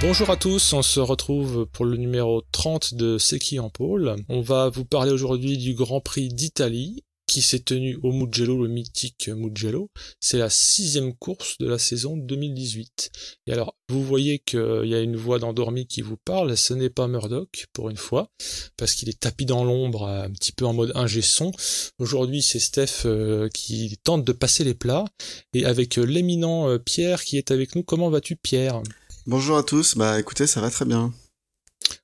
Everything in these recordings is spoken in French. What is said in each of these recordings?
Bonjour à tous, on se retrouve pour le numéro 30 de C'est qui en pôle. On va vous parler aujourd'hui du Grand Prix d'Italie qui s'est tenu au Mugello, le mythique Mugello. C'est la sixième course de la saison 2018. Et alors, vous voyez qu'il y a une voix d'endormi qui vous parle, ce n'est pas Murdoch, pour une fois, parce qu'il est tapis dans l'ombre, un petit peu en mode ingé son. Aujourd'hui, c'est Steph euh, qui tente de passer les plats, et avec euh, l'éminent euh, Pierre qui est avec nous. Comment vas-tu, Pierre? Bonjour à tous, bah écoutez, ça va très bien.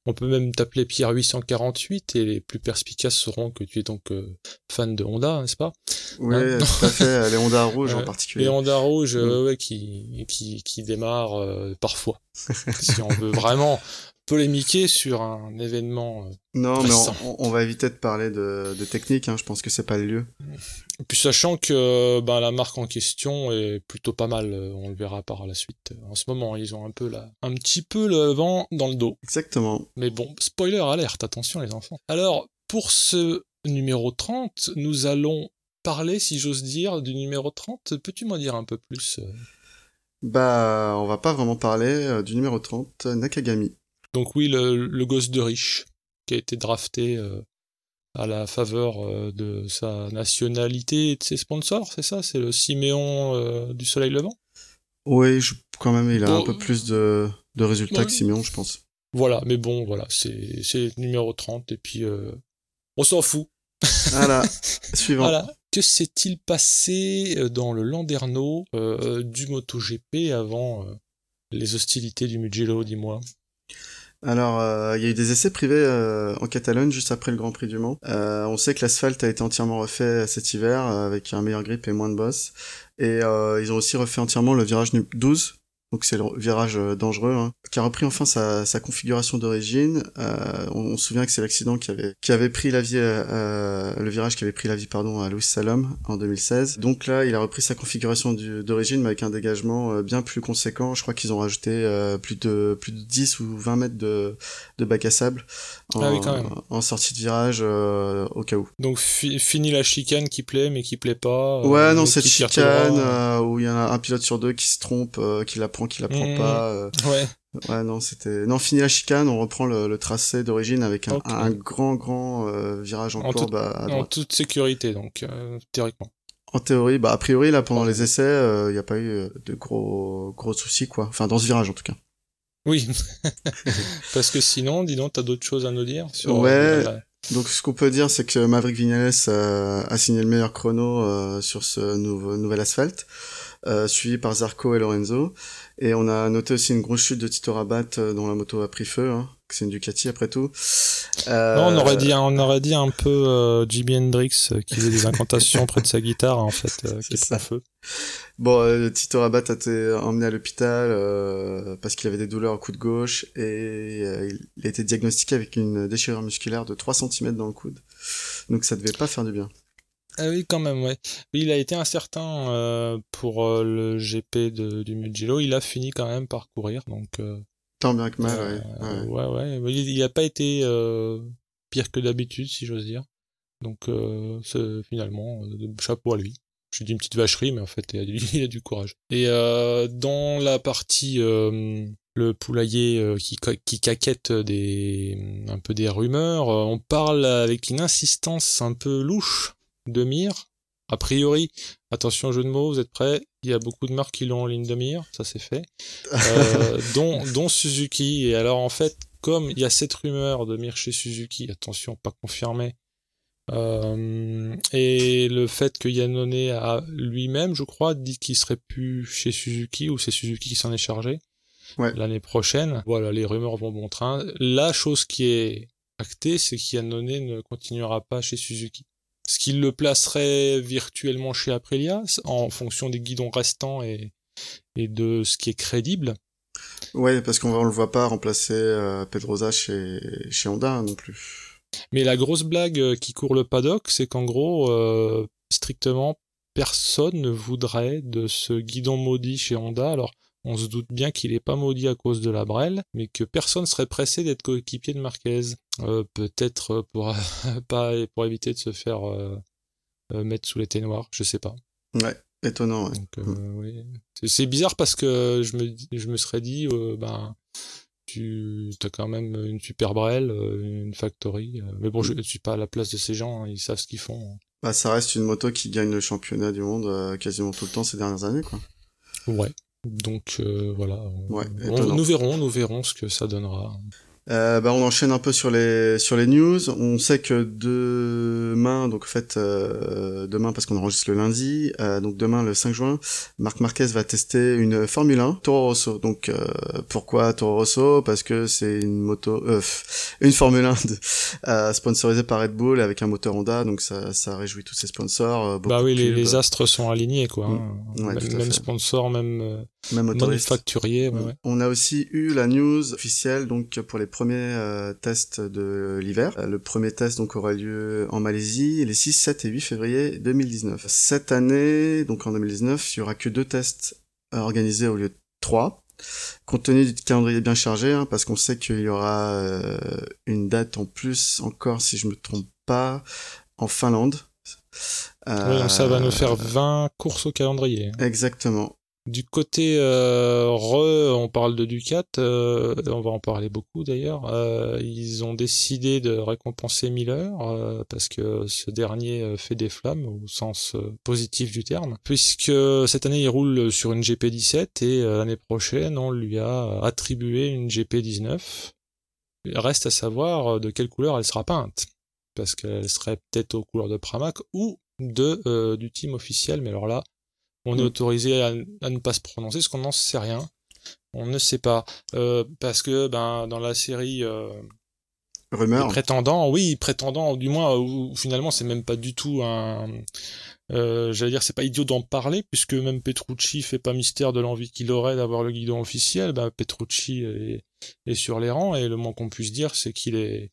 On peut même t'appeler Pierre 848 et les plus perspicaces sauront que tu es donc euh, fan de Honda, n'est-ce pas? Oui, Hein? tout à fait, les Honda rouges en Euh, particulier. Les Honda rouges, euh, Mm. ouais, qui, qui, qui démarrent euh, parfois. si on veut vraiment polémiquer sur un événement. euh. Non, mais on, on va éviter de parler de, de technique, hein, je pense que c'est pas le lieu. Et puis sachant que ben, la marque en question est plutôt pas mal, euh, on le verra par la suite. En ce moment, ils ont un peu la, un petit peu le vent dans le dos. Exactement. Mais bon, spoiler alerte, attention les enfants. Alors, pour ce numéro 30, nous allons parler, si j'ose dire, du numéro 30. Peux-tu m'en dire un peu plus euh? Bah, on va pas vraiment parler euh, du numéro 30, Nakagami. Donc oui, le, le gosse de riche, qui a été drafté euh, à la faveur euh, de sa nationalité et de ses sponsors, c'est ça? C'est le Siméon euh, du Soleil Levant? Oui, je, quand même, il a Bon, un peu plus de, de résultats ouais. que Simeon, je pense. Voilà, mais bon, voilà, c'est numéro 30, et puis on s'en fout. Voilà, suivant. Voilà. Que s'est-il passé dans le Landerneau du MotoGP avant les hostilités du Mugello, dis-moi? Alors, euh, il y a eu des essais privés euh, en Catalogne juste après le Grand Prix du Mans. Euh, on sait que l'asphalte a été entièrement refait cet hiver avec un meilleur grip et moins de boss. Et ils ont aussi refait entièrement le virage nu- 12. Donc c'est le virage euh, dangereux, hein, qui a repris enfin sa, sa configuration d'origine. Euh, on, on se souvient que c'est l'accident qui avait, qui avait pris la vie, euh, euh, le virage qui avait pris la vie pardon à Louis Salom en 2016. Donc là, il a repris sa configuration d'origine, mais avec un dégagement bien plus conséquent. Je crois qu'ils ont rajouté euh, plus de plus de 10 ou 20 mètres de, de bac à sable en, Ah oui, quand même. en sortie de virage euh, au cas où. Donc fi- fini la chicane qui plaît mais qui plaît pas. Ouais, non, cette chicane où il y en a un pilote sur deux qui se trompe, euh, qui la prend, qui la prend Mhm. pas. euh, Ouais, Ouais, non, c'était. Non, fini la chicane, on reprend le, le tracé d'origine avec un, grand, grand euh, virage en, En courbe tout- à, à en toute sécurité donc, euh, théoriquement. En théorie, bah, a priori, là, pendant les essais, il n'y a pas eu de gros, gros soucis, quoi. Enfin, dans ce virage, en tout cas. Oui, parce que sinon, dis donc, t'as d'autres choses à nous dire sur Ouais. la- Donc, ce qu'on peut dire, c'est que Maverick Vignales a signé le meilleur chrono sur ce nouveau, nouvel asphalte, suivi par Zarco et Lorenzo. Et on a noté aussi une grosse chute de Tito Rabat, euh, dont la moto a pris feu, hein, c'est une Ducati après tout. Euh, Non, on aurait dit, on aurait dit un peu euh, Jimi Hendrix euh, qui faisait des incantations près de sa guitare en fait, euh, qui prend feu. Bon, euh, Tito Rabat a été emmené à l'hôpital euh, parce qu'il avait des douleurs au coude gauche et il a été diagnostiqué avec une déchirure musculaire de 3 cm dans le coude. Donc ça devait pas faire du bien. Ah oui, quand même, ouais. Oui, il a été incertain euh, pour euh, le GP de, du Mugello. Il a fini quand même par courir, donc euh, Tant bien que mal, euh, ouais. ouais. ouais, ouais. Il n'a pas été euh, pire que d'habitude, si j'ose dire. Donc, euh, finalement, euh, chapeau à lui. Je dis une petite vacherie, mais en fait, il a du, il a du courage. Et euh, dans la partie euh, le poulailler euh, qui, qui caquette des un peu des rumeurs, euh, on parle avec une insistance un peu louche de mire. A priori, attention jeu de mots, vous êtes prêts? Il y a beaucoup de marques qui l'ont en ligne de mire, ça c'est fait. Euh, dont, dont Suzuki. Et alors en fait, comme il y a cette rumeur de mire chez Suzuki, attention, pas confirmé, euh, et le fait que Yannone a lui-même, je crois, dit qu'il serait plus chez Suzuki, ou c'est Suzuki qui s'en est chargé, Ouais. l'année prochaine. Voilà, les rumeurs vont bon train. La chose qui est actée, c'est qu'Yannone ne continuera pas chez Suzuki. Ce qui le placerait virtuellement chez Aprilia, en fonction des guidons restants et, et de ce qui est crédible? Ouais, parce qu'on on le voit pas remplacer euh, Pedrosa chez, chez Honda hein, non plus. Mais la grosse blague euh, qui court le paddock, c'est qu'en gros, euh, strictement, personne ne voudrait de ce guidon maudit chez Honda. Alors, on se doute bien qu'il n'est pas maudit à cause de la brelle, mais que personne serait pressé d'être coéquipier de Marquez. Euh, Peut-être pour, pas, pour éviter de se faire euh, euh, mettre sous les noirs, je sais pas. Ouais, étonnant, ouais. Donc, euh, oui. C'est- bizarre parce que je me, je me serais dit, euh, ben, tu as quand même une super brelle, une factory. Mais bon, je ne suis pas à la place de ces gens, hein, ils savent ce qu'ils font. Bah, ça reste une moto qui gagne le championnat du monde quasiment tout le temps ces dernières années, quoi. Ouais. Donc voilà. Ouais, nous verrons, nous verrons ce que ça donnera. Euh, bah, on enchaîne un peu sur les sur les news. On sait que demain, donc en fait euh, demain parce qu'on enregistre le lundi, euh, donc demain le 5 juin, Marc Marquez va tester une Formule 1 Toro Rosso. Donc euh, pourquoi Toro Rosso? Parce que c'est une moto, euh, une Formule 1 de, sponsorisée par Red Bull avec un moteur Honda, donc ça ça réjouit tous ses sponsors. bah oui, les, les, astres sont alignés quoi. Hein. Mm. même, même sponsor, même même manufacturier. Ouais, On a aussi eu la news officielle donc pour les premier euh, test de l'hiver. Euh, le premier test donc aura lieu en Malaisie les 6, 7 et 8 février 2019. Cette année, donc en 2019, il y aura que deux tests organisés au lieu de trois. Compte tenu du calendrier bien chargé, hein, parce qu'on sait qu'il y aura euh, une date en plus encore, si je me trompe pas, en Finlande. oui, ça va nous faire 20 courses au calendrier. Exactement. Du côté euh, Re, on parle de Ducat, euh, on va en parler beaucoup d'ailleurs. Euh, ils ont décidé de récompenser Miller euh, parce que ce dernier fait des flammes au sens positif du terme, puisque cette année il roule sur une GP17 et l'année prochaine on lui a attribué une GP19. Il reste à savoir de quelle couleur elle sera peinte, parce qu'elle serait peut-être aux couleurs de Pramac ou de du team officiel, mais alors là on est mm. autorisé à, ne pas se prononcer, parce qu'on n'en sait rien. On ne sait pas. Euh, parce que ben, dans la série euh, Rumeur. prétendant, oui, prétendant, du moins, où, finalement c'est même pas du tout un. Euh, J'allais dire, c'est pas idiot d'en parler, puisque même Petrucci fait pas mystère de l'envie qu'il aurait d'avoir le guidon officiel. Ben, Petrucci est, est sur les rangs, et le moins qu'on puisse dire, c'est qu'il est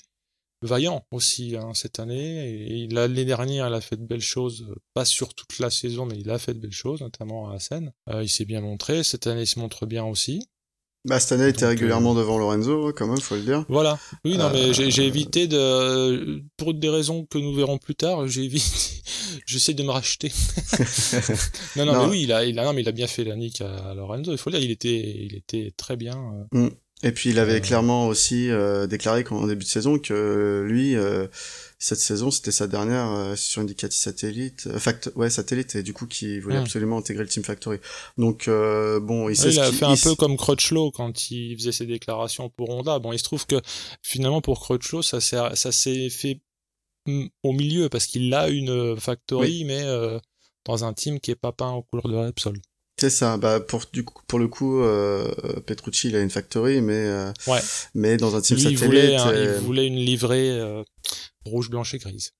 vaillant aussi hein, cette année. Et l'année dernière, il a fait de belles choses, pas sur toute la saison, mais il a fait de belles choses, notamment à Assen. Euh, il s'est bien montré. Cette année, il se montre bien aussi. Bah, cette année, il était régulièrement euh, devant Lorenzo, quand même, faut le dire. Voilà. Oui, non, mais j'ai euh, évité de, pour des raisons que nous verrons plus tard, j'ai évité, j'essaie de me racheter. non, non, mais oui, il a, il a, non, mais il a bien fait la nique à Lorenzo. Il faut le dire, il était, il était très bien. Mm. Et puis il avait clairement aussi euh, déclaré en début de saison que lui, euh, cette saison, c'était sa dernière euh, sur une Ducati satellite, fact, ouais satellite, et du coup qui voulait absolument intégrer le Team Factory. Donc bon, il, il a fait un peu comme Crutchlow quand il faisait ses déclarations pour Honda. Bon, il se trouve que finalement pour Crutchlow, ça s'est ça s'est fait au milieu parce qu'il a une Factory, mais dans un team qui est pas peint aux couleurs de Repsol. C'est ça. Bah pour du coup, pour le coup, euh, Petrucci il a une factory, mais euh, ouais. mais dans un team Lui, satellite. Il voulait, il voulait une livrée euh, rouge, blanche et grise.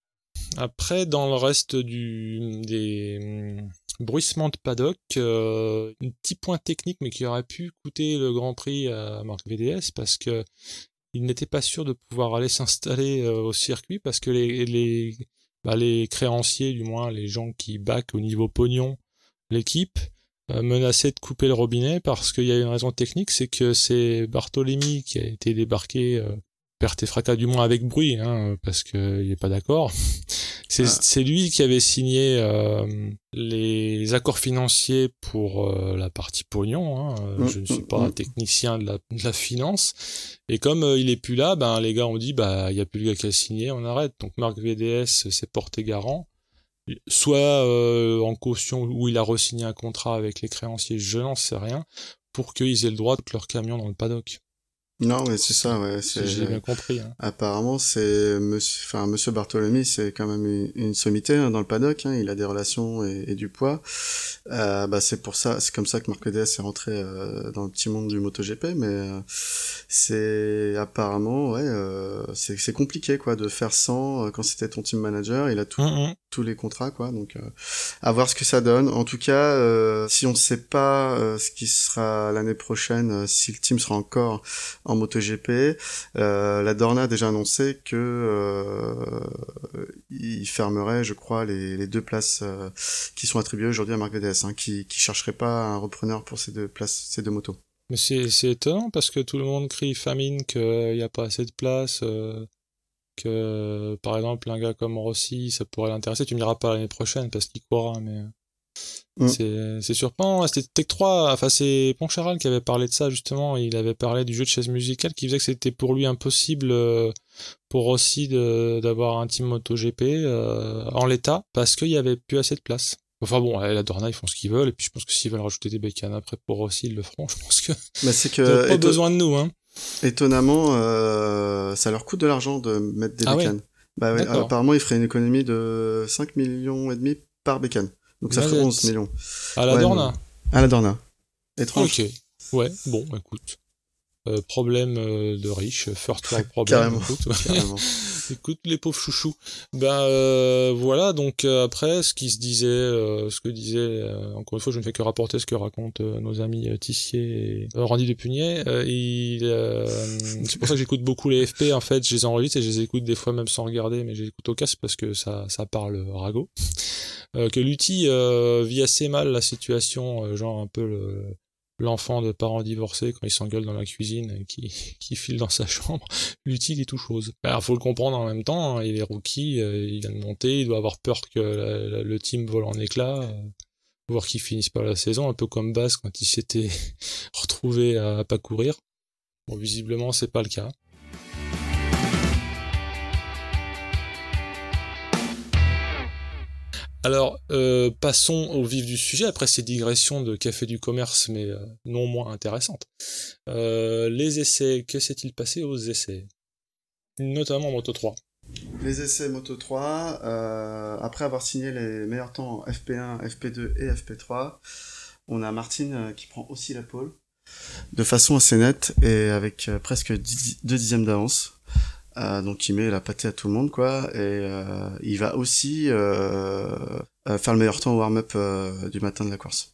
Après, dans le reste du des hum, bruissements de paddock, euh, un petit point technique, mais qui aurait pu coûter le Grand Prix à Marc VDS parce que il n'était pas sûr de pouvoir aller s'installer au circuit parce que les les bah, les créanciers, du moins les gens qui backent au niveau pognon l'équipe, euh, menacé de couper le robinet parce qu'il y a une raison technique, c'est que c'est Barthélemy qui a été débarqué euh, perte et fracas du moins avec bruit, hein, parce qu'il n'est pas d'accord. C'est ah. lui qui avait signé euh, les accords financiers pour euh, la partie pognon. Hein. Mm, Je ne suis mm, pas un mm. technicien de la, de la finance. Et comme il est plus là, ben les gars ont dit bah il y a plus le gars qui a signé, on arrête. Donc Marc VDS s'est porté garant soit euh, en caution où il a re-signé un contrat avec les créanciers, je n'en sais rien, pour qu'ils aient le droit de leur camion dans le paddock. Non, mais c'est ça, ouais. J'ai bien compris. Hein. Apparemment, c'est monsieur, enfin, monsieur Bartholomé, c'est quand même une, une sommité hein, dans le paddock. Hein, il a des relations et, du poids. Euh, bah, c'est pour ça, c'est comme ça que Marc DS est rentré euh, dans le petit monde du MotoGP. Mais euh, c'est apparemment, ouais, euh, c'est compliqué quoi de faire sans quand c'était ton team manager. Il a tout, mm, tous les contrats quoi. Donc, à voir ce que ça donne. En tout cas, si on sait pas ce qui sera l'année prochaine, si le team sera encore en MotoGP. Euh, la Dorna a déjà annoncé que euh, il fermerait, je crois, les, deux places euh, qui sont attribuées aujourd'hui à Marc VDS, hein, qui, qui chercherait pas un repreneur pour ces deux places, ces deux motos. Mais c'est étonnant parce que tout le monde crie famine qu'il n'y a pas assez de place, que par exemple un gars comme Rossi, ça pourrait l'intéresser. Tu me diras pas l'année prochaine parce qu'il courra, mais Mm. C'est surprenant. C'était Tech 3, enfin c'est Poncharal qui avait parlé de ça justement. Il avait parlé du jeu de chaise musicale qui faisait que c'était pour lui impossible euh, pour aussi d'avoir un team MotoGP euh, en l'état parce qu'il y avait plus assez de place. Enfin bon, la Dorna ils font ce qu'ils veulent et puis je pense que s'ils veulent rajouter des bécanes après pour aussi ils le feront. Je pense que. Mais c'est que. pas besoin de nous hein. Étonnamment, euh, ça leur coûte de l'argent de mettre des ah bécanes. Bah, apparemment, ils feraient une économie de 5 millions et demi par bécane. Donc ça ferait 11 millions. À la Dorna À la Dorna. Étrange. Ok. Ouais, bon, écoute. Euh, problème euh, de riche, first world problem. Carrément. Écoute, les pauvres chouchous. Ben euh, voilà, donc après, ce qui se disait, ce que disait, encore une fois, je ne fais que rapporter ce que racontent nos amis Tissier et Randy Depugnet. il, c'est pour ça que j'écoute beaucoup les FP. En fait, je les enregistre et je les écoute des fois même sans regarder, mais j'écoute au casque parce que ça, ça parle ragot. Que Lutti vit assez mal la situation, genre un peu le l'enfant de parents divorcés quand il s'engueule dans la cuisine qui, qui file dans sa chambre, l'utile est tout chose. Alors faut le comprendre en même temps, hein, il est rookie, euh, il vient de monter, il doit avoir peur que le team vole en éclats, euh, voir qu'il finisse pas la saison, un peu comme Bass quand il s'était retrouvé à, pas courir. Bon, visiblement c'est pas le cas. Alors, euh, passons au vif du sujet, après ces digressions de café du commerce, mais euh, non moins intéressantes. Euh, les essais, que s'est-il passé aux essais? Notamment Moto 3. Les essais Moto 3, après avoir signé les meilleurs temps FP1, FP2 et FP3, on a Martine qui prend aussi la pole, de façon assez nette et avec presque 2 dixièmes d'avance. Euh, donc il met la pâtée à tout le monde quoi et euh, il va aussi euh, faire le meilleur temps au warm-up du matin de la course.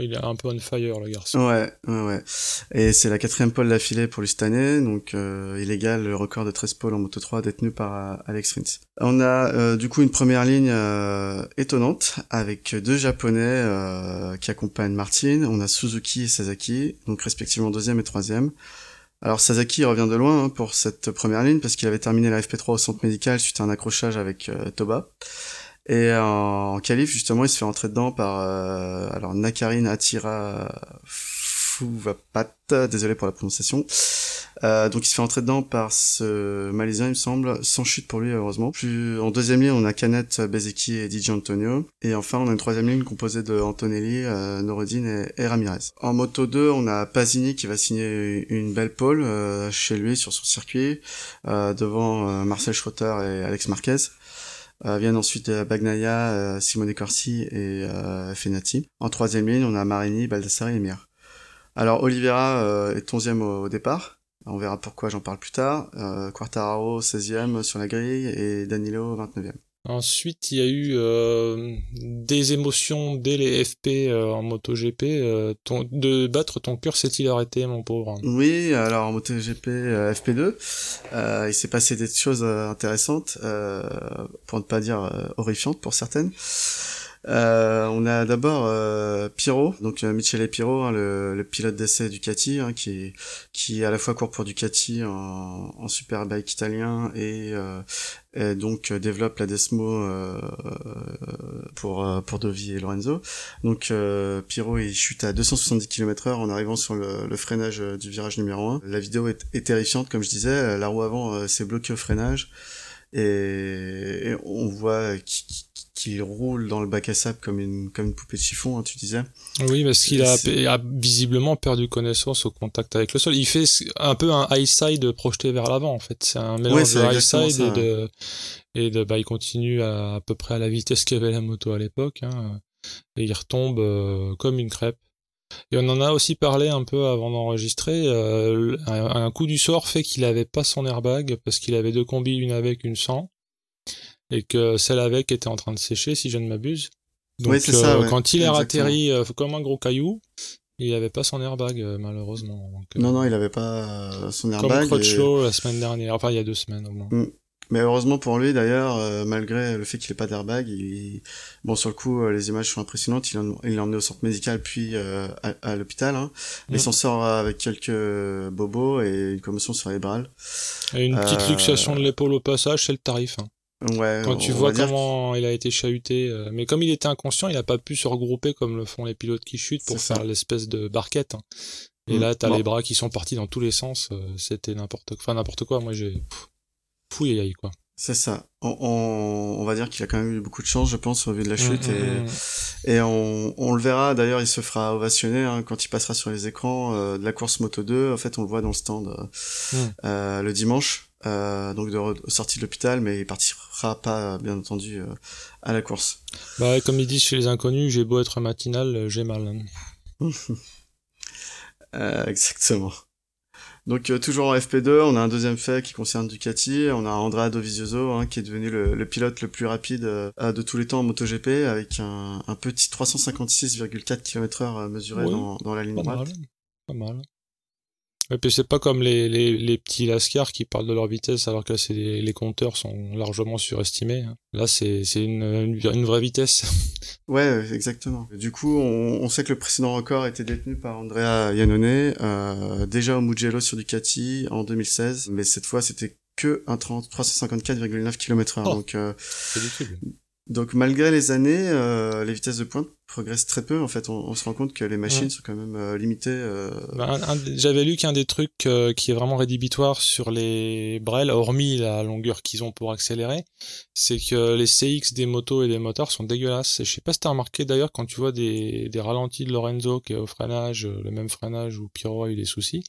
Il est un peu on fire le garçon. Ouais, ouais, ouais. Et c'est la quatrième pole d'affilée pour lui cette année, donc il égale le record de 13 pôles en Moto 3 détenu par Alex Rins. On a du coup une première ligne étonnante avec deux japonais qui accompagnent Martin. On a Suzuki et Sasaki, donc respectivement deuxième et troisième. Alors Sasaki revient de loin hein, pour cette première ligne parce qu'il avait terminé la FP3 au centre médical suite à un accrochage avec euh, Toba. Et en, en justement il se fait entrer dedans par euh, alors Nakarin Atira Fuvapat, désolé pour la prononciation. Euh, donc il se fait entrer dedans par ce Malaisien, il me semble, sans chute pour lui heureusement. En deuxième ligne, on a Canet, Bezeki et DJ Antonio. Et enfin, on a une troisième ligne composée de Antonelli, euh, Norodine et, Ramirez. En moto 2, on a Pasini qui va signer une belle pole euh, chez lui sur son circuit, euh, devant Marcel Schroeter et Alex Marquez. viennent ensuite Bagnaia, Simone Corsi et Fenati. En troisième ligne, on a Marini, Baldassari et Mir. Alors Oliveira est onzième au, au départ, on verra pourquoi, j'en parle plus tard. Euh, Quartararo 16e sur la grille et Danilo 29e. Ensuite, il y a eu euh, des émotions dès les FP euh, en MotoGP. Euh, de battre ton cœur s'est-il arrêté, mon pauvre? Oui, alors en MotoGP FP2, il s'est passé des choses intéressantes, pour ne pas dire horrifiantes pour certaines. Euh, on a d'abord euh, Piro, donc euh, Michele Piro, hein, le, le, pilote d'essai Ducati, hein, qui qui à la fois court pour Ducati en, en superbike italien et, euh, donc euh, développe la Desmo pour pour Dovi et Lorenzo. Donc Piro il chute à 270 km/h en arrivant sur le, le, freinage du virage numéro 1. La vidéo est, est terrifiante, comme je disais. La roue avant s'est bloquée au freinage et, on voit qui roule dans le bac à sable comme une, comme une poupée de chiffon, hein, tu disais. Oui, parce qu'il a, visiblement perdu connaissance au contact avec le sol. Il fait un peu un high side projeté vers l'avant, en fait. C'est un mélange de high side et de, et de, bah, il continue à, à peu près à la vitesse qu'avait la moto à l'époque, hein, et il retombe euh, comme une crêpe. Et on en a aussi parlé un peu avant d'enregistrer. Euh, un, un, coup du sort fait qu'il avait pas son airbag parce qu'il avait deux combis, une avec, une sans et que celle avec était en train de sécher, si je ne m'abuse. Donc, oui, ça, euh, quand il est atterri euh, comme un gros caillou, il n'avait pas son airbag, euh, malheureusement. non, non, il n'avait pas son airbag. Comme Crutchlow la semaine dernière, enfin il y a deux semaines au moins. Mm. Mais heureusement pour lui, d'ailleurs, malgré le fait qu'il n'ait pas d'airbag, il... bon sur le coup, les images sont impressionnantes. Il l'a emmené au centre médical puis à, l'hôpital, hein. mais il mm. s'en sort avec quelques bobos et une commotion cérébrale. Et une petite luxation de l'épaule au passage, c'est le tarif. Hein. Ouais, Quand tu vois comment il a été chahuté, euh, mais comme il était inconscient, il a pas pu se regrouper comme le font les pilotes qui chutent pour faire l'espèce de barquette. hein. Et Mm. là, t'as Bon. les bras qui sont partis dans tous les sens. euh, C'était n'importe quoi. Enfin, n'importe quoi. Moi, j'ai pff, fouille aïe quoi. C'est ça. On, on, on va dire qu'il a quand même eu beaucoup de chance, je pense, au vu de la chute. Mm, et mm, mm. et on, on le verra, d'ailleurs, il se fera ovationner hein, quand il passera sur les écrans euh, de la course Moto 2. En fait, on le voit dans le stand euh, euh, le dimanche, euh, donc de sortie de l'hôpital, mais il partira pas, bien entendu, euh, à la course. Bah, ouais, comme ils disent chez les inconnus, j'ai beau être matinal, j'ai mal. hein. Euh, exactement. Donc toujours en FP2, on a un deuxième fait qui concerne Ducati. On a Andrea Dovizioso hein, qui est devenu le, le pilote le plus rapide de tous les temps en MotoGP avec un, un petit 356,4 km/h mesuré Ouais. dans, dans la ligne Pas droite. mal. Pas mal. Et puis c'est pas comme les, les, les petits lascars qui parlent de leur vitesse alors que là c'est les, les compteurs sont largement surestimés. hein. Là c'est c'est une, une, une vraie vitesse. Ouais, exactement. Du coup, on, on sait que le précédent record était détenu par Andrea Iannone, euh, déjà au Mugello sur Ducati en 2016, mais cette fois c'était que un 30 354,9 km/h. Oh. Donc euh. Donc malgré les années, euh, les vitesses de pointe progressent très peu. En fait, on, on se rend compte que les machines Ouais. sont quand même euh, limitées. euh, Bah, J'avais lu qu'un des trucs euh, qui est vraiment rédhibitoire sur les Brel, hormis la longueur qu'ils ont pour accélérer, c'est que les CX des motos et des moteurs sont dégueulasses. Et je sais pas si t'as remarqué d'ailleurs quand tu vois des, des ralentis de Lorenzo qui est au freinage, le même freinage où Pyro a eu des soucis,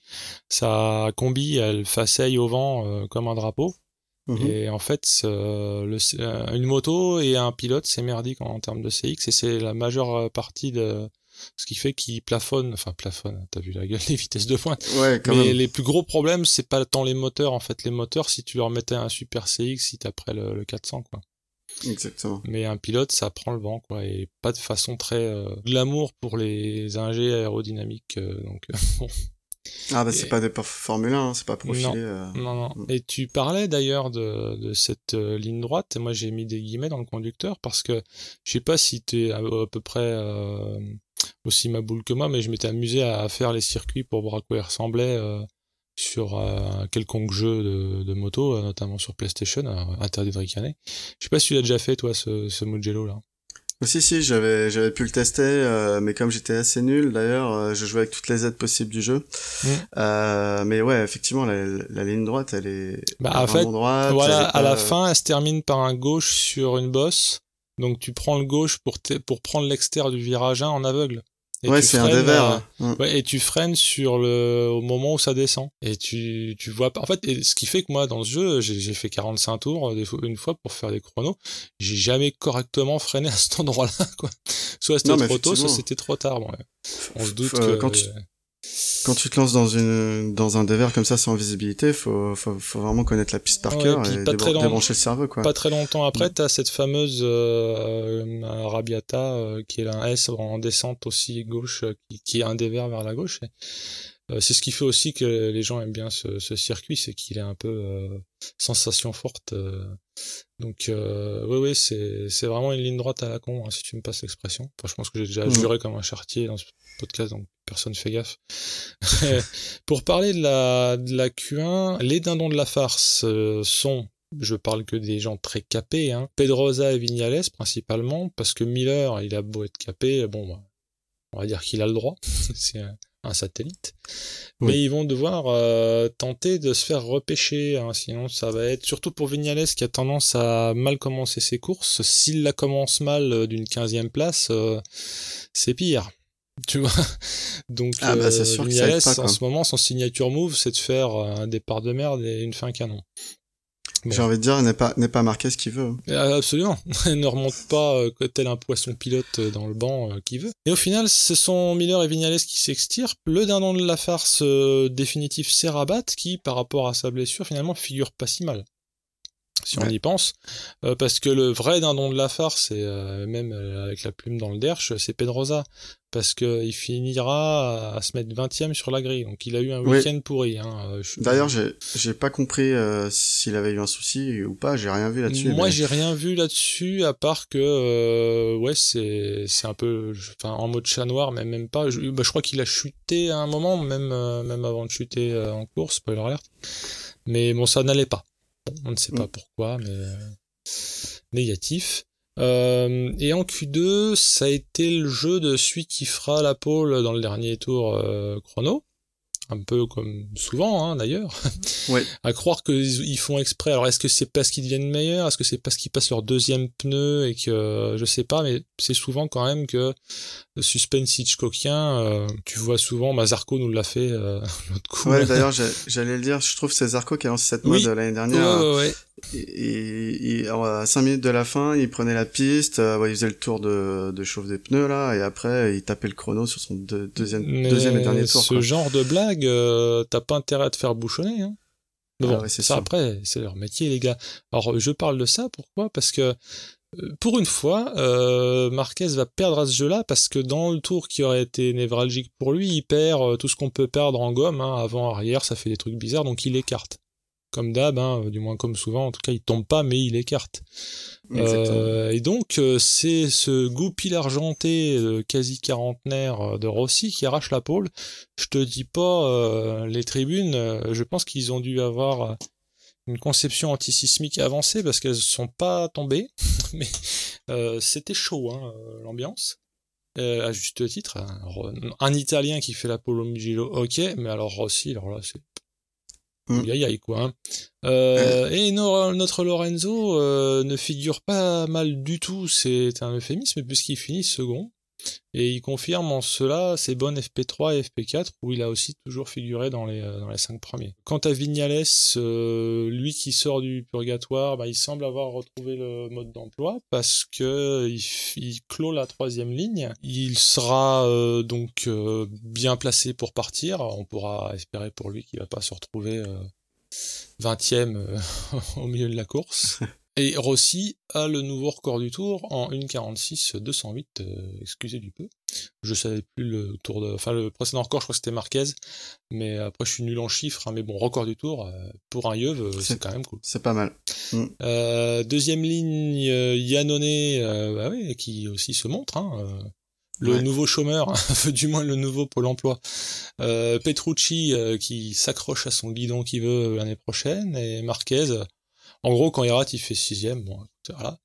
sa combi elle faceille au vent euh, comme un drapeau. Mhm. Et en fait, euh, le, euh, une moto et un pilote, c'est merdique en, en termes de CX, et c'est la majeure euh, partie de ce qui fait qu'ils plafonnent, enfin plafonnent, t'as vu la gueule, les vitesses de pointe. Ouais, quand Mais même. les plus gros problèmes, c'est pas tant les moteurs, en fait. Les moteurs, si tu leur mettais un super CX, si t'après le, le 400, quoi. Exactement. Mais un pilote, ça prend le vent, quoi, et pas de façon très euh, glamour pour les ingés aérodynamiques, euh, donc bon. Ah bah c'est pas des Formule 1, hein, c'est pas profilé. Non. euh. Non, non. Mm. Et tu parlais d'ailleurs de, de cette euh, ligne droite, moi j'ai mis des guillemets dans le conducteur parce que je sais pas si t'es à, à peu près euh, aussi ma boule que moi, mais je m'étais amusé à, à faire les circuits pour voir à quoi ils ressemblaient euh, sur euh, un quelconque jeu de, de moto, euh, notamment sur PlayStation, euh, interdit de ricaner. Je sais pas si tu l'as déjà fait toi, ce, ce Mugello là. Si si, j'avais j'avais pu le tester, euh, mais comme j'étais assez nul, d'ailleurs, euh, je jouais avec toutes les aides possibles du jeu. Mm. Euh, mais ouais, effectivement, la, la ligne droite, elle est Bah, en fait, droite. Voilà, à la fin, elle se termine par un gauche sur une bosse. Donc tu prends le gauche pour, te- pour prendre l'extérieur du virage 1 en aveugle. Et Ouais, tu c'est un freines, dévers. euh. Ouais, et tu freines sur le au moment où ça descend. Et tu, tu vois pas. En fait, et ce qui fait que moi, dans ce jeu, j'ai fait 45 tours euh, des fois- une fois pour faire des chronos. J'ai jamais correctement freiné à cet endroit-là, quoi. Soit c'était trop tôt, soit c'était trop tard. Bon, ouais. On se doute Euh, que. quand tu- Quand tu te lances dans une dans un dévers comme ça sans visibilité, faut faut, faut vraiment connaître la piste par Ouais, cœur et et pas débran- très long. débrancher le cerveau quoi. Pas très longtemps Mm. après, t'as cette fameuse euh, Arabiata euh, qui est un S en descente aussi gauche, euh, qui, qui est un dévers vers la gauche. Et, euh, c'est ce qui fait aussi que les gens aiment bien ce, ce circuit, c'est qu'il est un peu euh, sensation forte. Euh. Donc euh, oui, oui, c'est c'est vraiment une ligne droite à la con, hein, si tu me passes l'expression. Enfin, je pense que j'ai déjà Mhm. juré comme un chartier dans ce podcast, donc personne fait gaffe. Pour parler de la, de la Q1, les dindons de la farce euh, sont je parle que des gens très capés, hein. Pedrosa et Vignales principalement, parce que Miller, il a beau être capé, bon, bah, on va dire qu'il a le droit, c'est un, satellite. Oui. Mais ils vont devoir euh, tenter de se faire repêcher, hein, sinon ça va être, surtout pour Vignales qui a tendance à mal commencer ses courses, s'il la commence mal euh, d'une quinzième place, euh, c'est pire. Tu vois? Donc Ah bah, sûr Vignales, pas, en ce moment, son signature move, c'est de faire un départ de merde et une fin canon. Bon. J'ai envie de dire, n'est pas n'est pas marqué ce qu'il veut. Euh, Absolument. ne remonte pas euh, tel un poisson pilote euh, dans le banc euh, qui veut. Et au final, ce sont Miller et Vignales qui s'extirpent. Le dindon de la farce euh, définitif, c'est Rabat, qui, par rapport à sa blessure, finalement, figure pas si mal. Si on y pense. Euh, parce que le vrai dindon de la farce, et euh, même euh, avec la plume dans le derche, c'est Pedrosa. Parce qu'il finira à se mettre 20ème sur la grille. Donc il a eu un Oui. week-end pourri. Hein. Je- D'ailleurs, j'ai pas compris euh, s'il avait eu un souci ou pas. J'ai rien vu là-dessus. Moi, mais- j'ai rien vu là-dessus, à part que, ouais, c'est, un peu, enfin, en mode chat noir, mais même pas. Je, bah, je crois qu'il a chuté à un moment, même, même avant de chuter en course, spoiler alert. Mais bon, ça n'allait pas. On ne sait pas Mm. pourquoi, mais. euh, négatif. et en Q2, ça a été le jeu de celui qui fera la pole dans le dernier tour chrono un peu comme souvent hein, d'ailleurs, ouais. à croire qu'ils font exprès. Alors est-ce que c'est parce qu'ils deviennent meilleurs? Est-ce que c'est parce qu'ils passent leur deuxième pneu et que je sais pas, mais c'est souvent quand même que le suspense Hitchcockien, euh, tu vois souvent, Mazarko nous l'a fait euh, l'autre coup. Ouais, d'ailleurs j'allais le dire, je trouve que c'est Zarco qui a lancé cette mode l'année dernière. Ouais, ouais, et, à 5 minutes de la fin, il prenait la piste, euh, il faisait le tour de, de chauffe des pneus là, et après il tapait le chrono sur son deuxième, deuxième et dernier tour. Ce genre de blague, euh, t'as pas intérêt à te faire bouchonner. Hein. Mais bon, ah ça après, c'est leur métier les gars. Alors je parle de ça, pourquoi? Parce que euh, pour une fois, euh, Marquez va perdre à ce jeu-là parce que dans le tour qui aurait été névralgique pour lui, il perd tout ce qu'on peut perdre en gomme, hein, avant, arrière, ça fait des trucs bizarres, donc il écarte comme d'hab, hein, du moins comme souvent, en tout cas il tombe pas mais il écarte. Euh, et donc euh, c'est ce goupil argenté euh, quasi quarantenaire de Rossi qui arrache la pole. Je te dis pas les tribunes, je pense qu'ils ont dû avoir une conception antisismique avancée parce qu'elles sont pas tombées, mais c'était chaud hein, l'ambiance. à juste titre, un, Italien qui fait la pole au Mugello, ok, mais alors Rossi, alors là c'est Mm. quoi. Hein. Euh, et notre Lorenzo euh, ne figure pas mal du tout, c'est un euphémisme puisqu'il finit second. Et il confirme en cela ses bonnes FP3 et FP4 où il a aussi toujours figuré dans les, euh, dans les 5 premiers. Quant à Vignales, euh, lui qui sort du purgatoire, bah, il semble avoir retrouvé le mode d'emploi parce que il, clôt la troisième ligne. Il sera euh, donc bien placé pour partir. On pourra espérer pour lui qu'il va pas se retrouver 20ème au milieu de la course. Et Rossi a le nouveau record du tour en 1.46 208, euh, excusez du peu. Je savais plus le tour de, enfin le précédent record, je crois que c'était Marquez, mais après je suis nul en chiffres, hein, mais bon record du tour euh, pour un Yeuve, euh, c'est quand même cool. C'est pas mal. Mm. deuxième ligne, Yannone, bah ouais, qui aussi se montre. Hein, le nouveau chômeur, du moins le nouveau Pôle emploi. Petrucci qui s'accroche à son guidon qui veut l'année prochaine, et Marquez en gros, quand il rate, il fait sixième. Bon, voilà.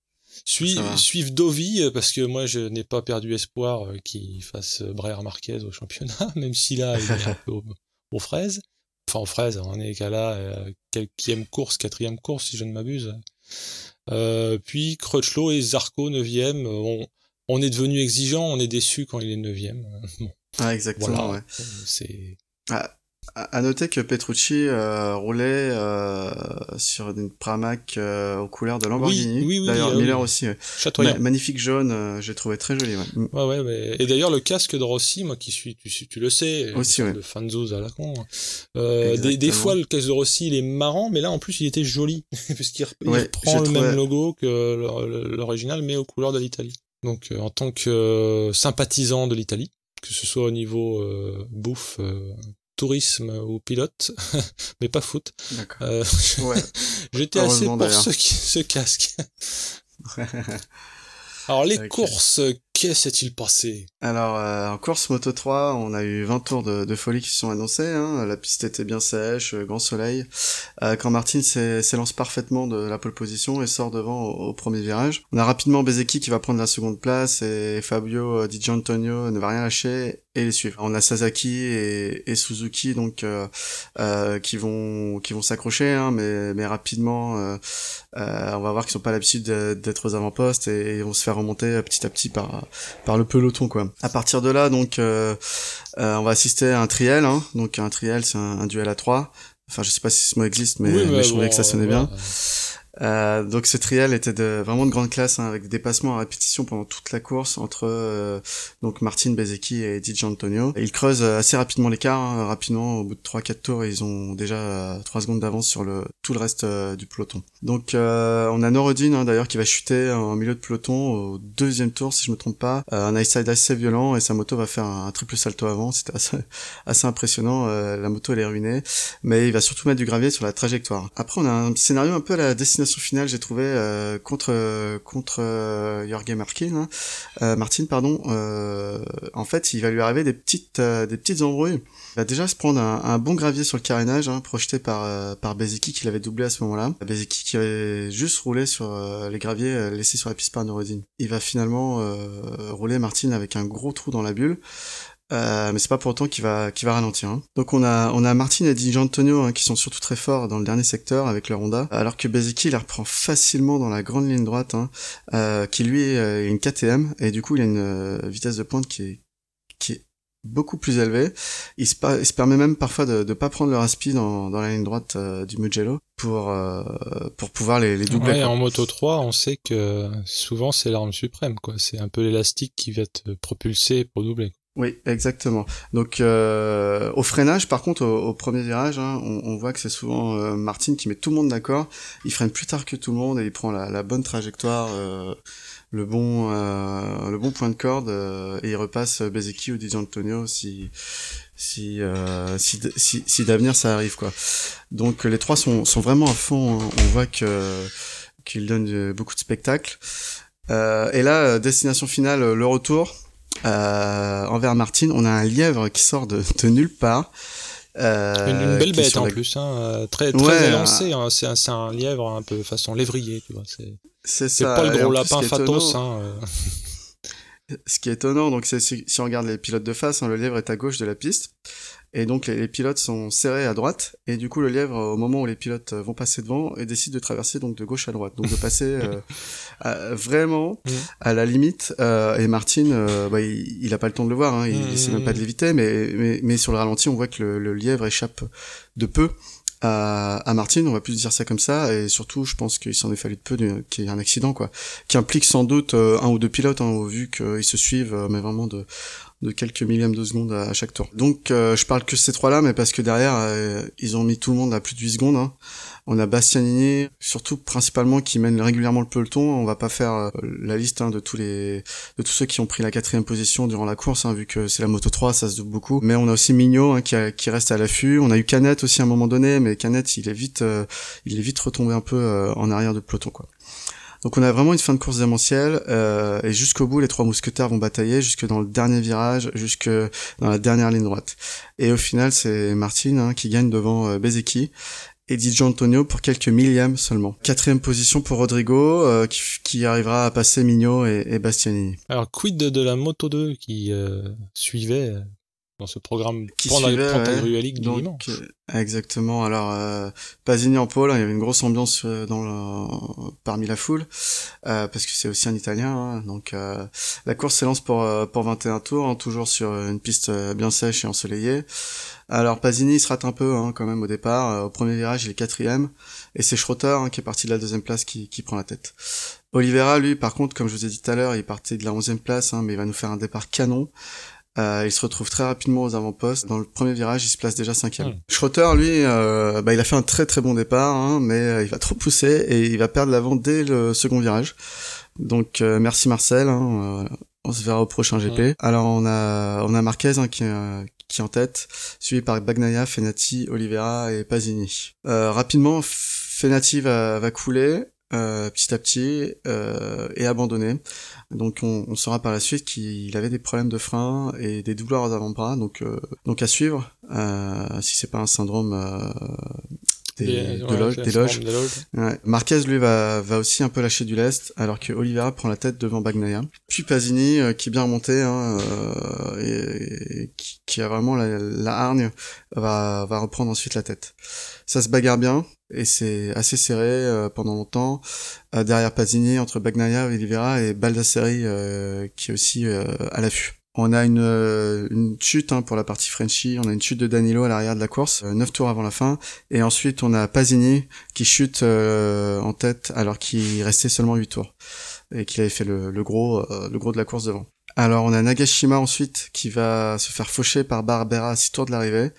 Suis, suivre Dovi, euh, parce que moi, je n'ai pas perdu espoir euh, qu'il fasse euh, Breyer Marquez au championnat, même si là, il est un peu aux, fraises. Enfin, aux fraises, on est qu'à là, quatrième course, quatrième course, si je ne m'abuse. puis Crutchlow et Zarco, neuvième. On, on est devenu exigeant, on est déçu quand il est neuvième. Bon. Ah, exactement, ouais. C'est... Ah, à noter que Petrucci euh, roulait euh, sur une Pramac euh, aux couleurs de Lamborghini. Oui, oui, oui D'ailleurs, ah Miller aussi. magnifique jaune, euh, j'ai trouvé très joli. Ouais, mm. ouais, ouais Et d'ailleurs, le casque de Rossi, moi qui suis, tu, tu le sais, aussi, le fan à la con. Hein. Des, des, fois, le casque de Rossi, il est marrant, mais là, en plus, il était joli puisqu'il reprend le même logo que l'original, mais aux couleurs de l'Italie. Donc, en tant que sympathisant de l'Italie, que ce soit au niveau bouffe tourisme ou pilote, mais pas foot. Euh, J'étais assez pour ce, ce casque. Alors les courses, qu'est-ce s'est-il passé? Alors euh, en course Moto 3, on a eu 20 tours de, folie qui se sont annoncés. Hein. La piste était bien sèche, euh, grand soleil. Euh, quand Martin s'élance parfaitement de la pole position et sort devant au, premier virage. On a rapidement Bezeki qui va prendre la seconde place et Fabio euh, Di Gianantonio ne va rien lâcher et les suivre. On a Sasaki et, et Suzuki donc euh, euh, qui vont qui vont s'accrocher, hein, mais mais rapidement, on va voir qu'ils sont pas l'habitude d'être aux avant-postes et, ils vont se faire remonter petit à petit par par le peloton quoi. À partir de là donc on va assister à un triel, hein, donc un triel c'est un, duel à trois. Enfin je sais pas si ce mot existe mais, mais, je trouvais que ça sonnait bien. Euh, donc ce trial était de, vraiment de grande classe hein, avec des dépassements à répétition pendant toute la course entre euh, donc Martin Bezecchi et Di Antonio. ils creusent assez rapidement l'écart, hein, rapidement au bout de 3-4 tours ils ont déjà 3 secondes d'avance sur le tout le reste euh, du peloton. Donc euh, on a Norodin hein, d'ailleurs qui va chuter en milieu de peloton au deuxième tour si je me trompe pas. un ice side assez violent et sa moto va faire un, triple salto avant, c'était assez, assez impressionnant. la moto elle est ruinée, mais il va surtout mettre du gravier sur la trajectoire. Après on a un scénario un peu à la destination destination finale, j'ai trouvé euh, contre contre euh, Jorge hein, euh, Martin pardon. en fait, il va lui arriver des petites des petites embrouilles. Il va déjà se prendre un, bon gravier sur le carénage, hein, projeté par par Bezeki qui l'avait doublé à ce moment-là. Bezeki qui avait juste roulé sur les graviers laissés sur la piste par Neurodine. Il va finalement rouler Martin avec un gros trou dans la bulle. Euh, mais c'est pas pour autant qu'il va qu'il va ralentir. Hein. Donc on a on a Martin et Di Antonio hein, qui sont surtout très forts dans le dernier secteur avec le Honda, alors que Bezeki il reprend facilement dans la grande ligne droite, hein, euh, qui lui est une KTM et du coup il a une euh, vitesse de pointe qui est qui est beaucoup plus élevée. Il se, il se permet même parfois de, de pas prendre le raspi dans, dans la ligne droite euh, du Mugello pour pour pouvoir les, les doubler. Ouais, en moto 3, on sait que souvent c'est l'arme suprême quoi. C'est un peu l'élastique qui va te propulser pour doubler. Oui, exactement. Donc euh, au freinage, par contre, au, premier virage, hein, on, voit que c'est souvent euh, Martin qui met tout le monde d'accord. Il freine plus tard que tout le monde et il prend la, bonne trajectoire, euh, le bon, le bon point de corde et il repasse Bezeki ou Di Antonio si si si, si, si d'avenir ça arrive quoi. Donc les trois sont, sont vraiment à fond. Hein. On voit que qu'ils donnent beaucoup de spectacles. et là, destination finale, le retour euh, envers Martine, on a un lièvre qui sort de, de nulle part. Euh, une, belle bête en plus, hein, euh, très très élancé. Hein, c'est un, un, lièvre un peu façon lévrier, tu vois. C'est pas le gros lapin fatos. Hein, euh. Ce qui est étonnant, donc c'est si on regarde les pilotes de face, hein, le lièvre est à gauche de la piste. Et donc les, pilotes sont serrés à droite, et du coup le lièvre, au moment où les pilotes euh, vont passer devant, et décide de traverser donc de gauche à droite, donc de passer euh, vraiment mm. à la limite. Euh, et Martin, euh, bah, il, il, a pas le temps de le voir, hein, il, mm. essaie même pas de l'éviter, mais, mais, mais sur le ralenti, on voit que le, le lièvre échappe de peu à, à Martin, on va plus dire ça comme ça, et surtout, je pense qu'il s'en est fallu de peu qu'il y ait un accident, quoi, qui implique sans doute un ou deux pilotes, hein, vu qu'ils se suivent, mais vraiment de quelques millièmes de seconde à, chaque tour. Donc euh, je parle que ces trois-là, mais parce que derrière, euh, ils ont mis tout le monde à plus de 8 secondes. Hein. On a Bastianini, surtout principalement qui mène régulièrement le peloton. On va pas faire euh, la liste hein, de tous les de tous ceux qui ont pris la quatrième position durant la course, hein, vu que c'est la moto 3, ça se double beaucoup. Mais on a aussi Mignot hein, qui, qui, reste à l'affût. On a eu Canet aussi à un moment donné, mais Canet il est vite il est vite retombé un peu en arrière de peloton quoi. Donc on a vraiment une fin de course démentielle euh, et jusqu'au bout les trois mousquetaires vont batailler jusque dans le dernier virage, jusque dans la dernière ligne droite. Et au final c'est Martin hein, qui gagne devant euh, Bezeki et Di Antonio pour quelques millièmes seulement. Quatrième position pour Rodrigo euh, qui, arrivera à passer Mignot et, et Bastianini. Alors quid de, la Moto 2 qui euh, suivait dans ce programme qui pendant suivait, ouais, du donc, euh, Exactement. Alors, euh, Pasini en pôle, hein, il y avait une grosse ambiance euh, dans le, parmi la foule, euh, parce que c'est aussi un Italien. Hein, donc, euh, la course s'élance pour pour 21 tours, hein, toujours sur une piste bien sèche et ensoleillée. Alors, Pasini il se rate un peu hein, quand même au départ. au premier virage, il est quatrième, et c'est Schrotter hein, qui est parti de la deuxième place qui, qui prend la tête. Oliveira, lui, par contre, comme je vous ai dit tout à l'heure, il partait de la onzième place, hein, mais il va nous faire un départ canon. Euh, il se retrouve très rapidement aux avant-postes. Dans le premier virage, il se place déjà cinquième. Hmm. Schrotter, lui, euh, bah, il a fait un très très bon départ, hein, mais euh, il va trop pousser et il va perdre l'avant dès le second virage. Donc euh, merci Marcel. Hein, on se verra au prochain GP. Alors on a on a Marquez hein, qui qui est en tête, suivi par Bagnaia, Fenati, Oliveira et Pasini. rapidement, Fenati va, va couler. Euh, petit à petit euh, et abandonné. Donc on, on, saura par la suite qu'il avait des problèmes de frein et des douleurs aux avant-bras, donc euh, donc à suivre si c'est pas un syndrome des, de loge, des loges. Ouais. Marquez lui va, va aussi un peu lâcher du lest alors que Oliveira prend la tête devant Bagnaia. Puis Pasini qui est bien remonté hein, et, qui, qui, a vraiment la, la hargne va, va reprendre ensuite la tête. Ça se bagarre bien et c'est assez serré euh, pendant longtemps. Euh, derrière Pasini, entre Bagnaia, Oliveira et Baldassari euh, qui est aussi à l'affût. On a une, une chute hein, pour la partie Frenchy, on a une chute de Danilo à l'arrière de la course, 9 tours avant la fin, et ensuite on a Pasini qui chute en tête alors qu'il restait seulement 8 tours, et qu'il avait fait le, le gros, le gros de la course devant. Alors on a Nagashima ensuite qui va se faire faucher par Barbera à 6 tours de l'arrivée.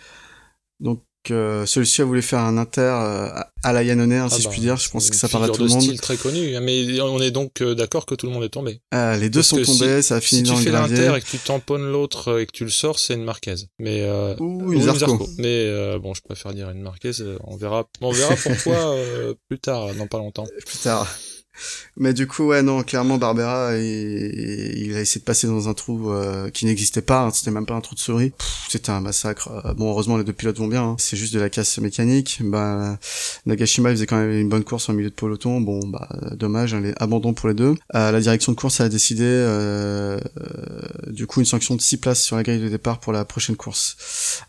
Donc que celui-ci a voulu faire un inter euh, à la Yannone, hein, si Ah je bah, puis dire. Je pense que ça parle à tout le de monde. style très connu. Mais on est donc euh, d'accord que tout le monde est tombé. Ah, les deux Parce sont tombés, ça a Si fini tu dans le fais gravier. l'inter et que tu tamponnes l'autre euh, et que tu le sors, c'est une Marquez. Mais euh, Ouh, ou une Zarco. Mais euh, bon, je préfère dire une Marquez. euh, On verra, on verra pourquoi euh, plus tard, dans pas longtemps. Plus tard. Mais du coup, ouais, non, clairement, Barbera, il, il a essayé de passer dans un trou euh, qui n'existait pas. hein, c'était même pas un trou de souris. C'était un massacre. Euh, Bon, heureusement, les deux pilotes vont bien. hein, c'est juste de la casse mécanique. Bah, Nagashima, il faisait quand même une bonne course en milieu de peloton. Bon, bah, dommage, hein, les abandons pour les deux. Euh, la direction de course a décidé, euh, euh, du coup, une sanction de 6 places sur la grille de départ pour la prochaine course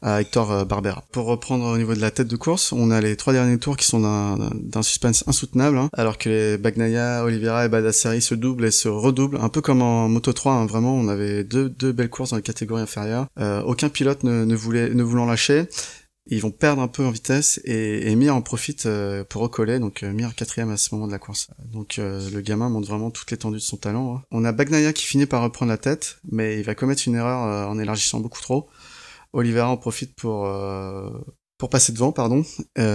à Hector euh, Barbera. Pour reprendre au niveau de la tête de course, on a les trois derniers tours qui sont d'un d'un suspense insoutenable, hein, alors que les Bagnaia, Oliveira et Baldassari se doublent et se redoublent, un peu comme en Moto 3, hein, vraiment, on avait deux, belles courses dans les catégories inférieures. Euh, aucun pilote ne, voulait, ne voulant lâcher. Ils vont perdre un peu en vitesse et, et en profite euh, pour recoller, donc euh, Mir quatrième à ce moment de la course. Donc euh, le gamin montre vraiment toute l'étendue de son talent. hein. On a Bagnaia qui finit par reprendre la tête, mais il va commettre une erreur en élargissant beaucoup trop. Oliveira en profite pour pour passer devant, pardon,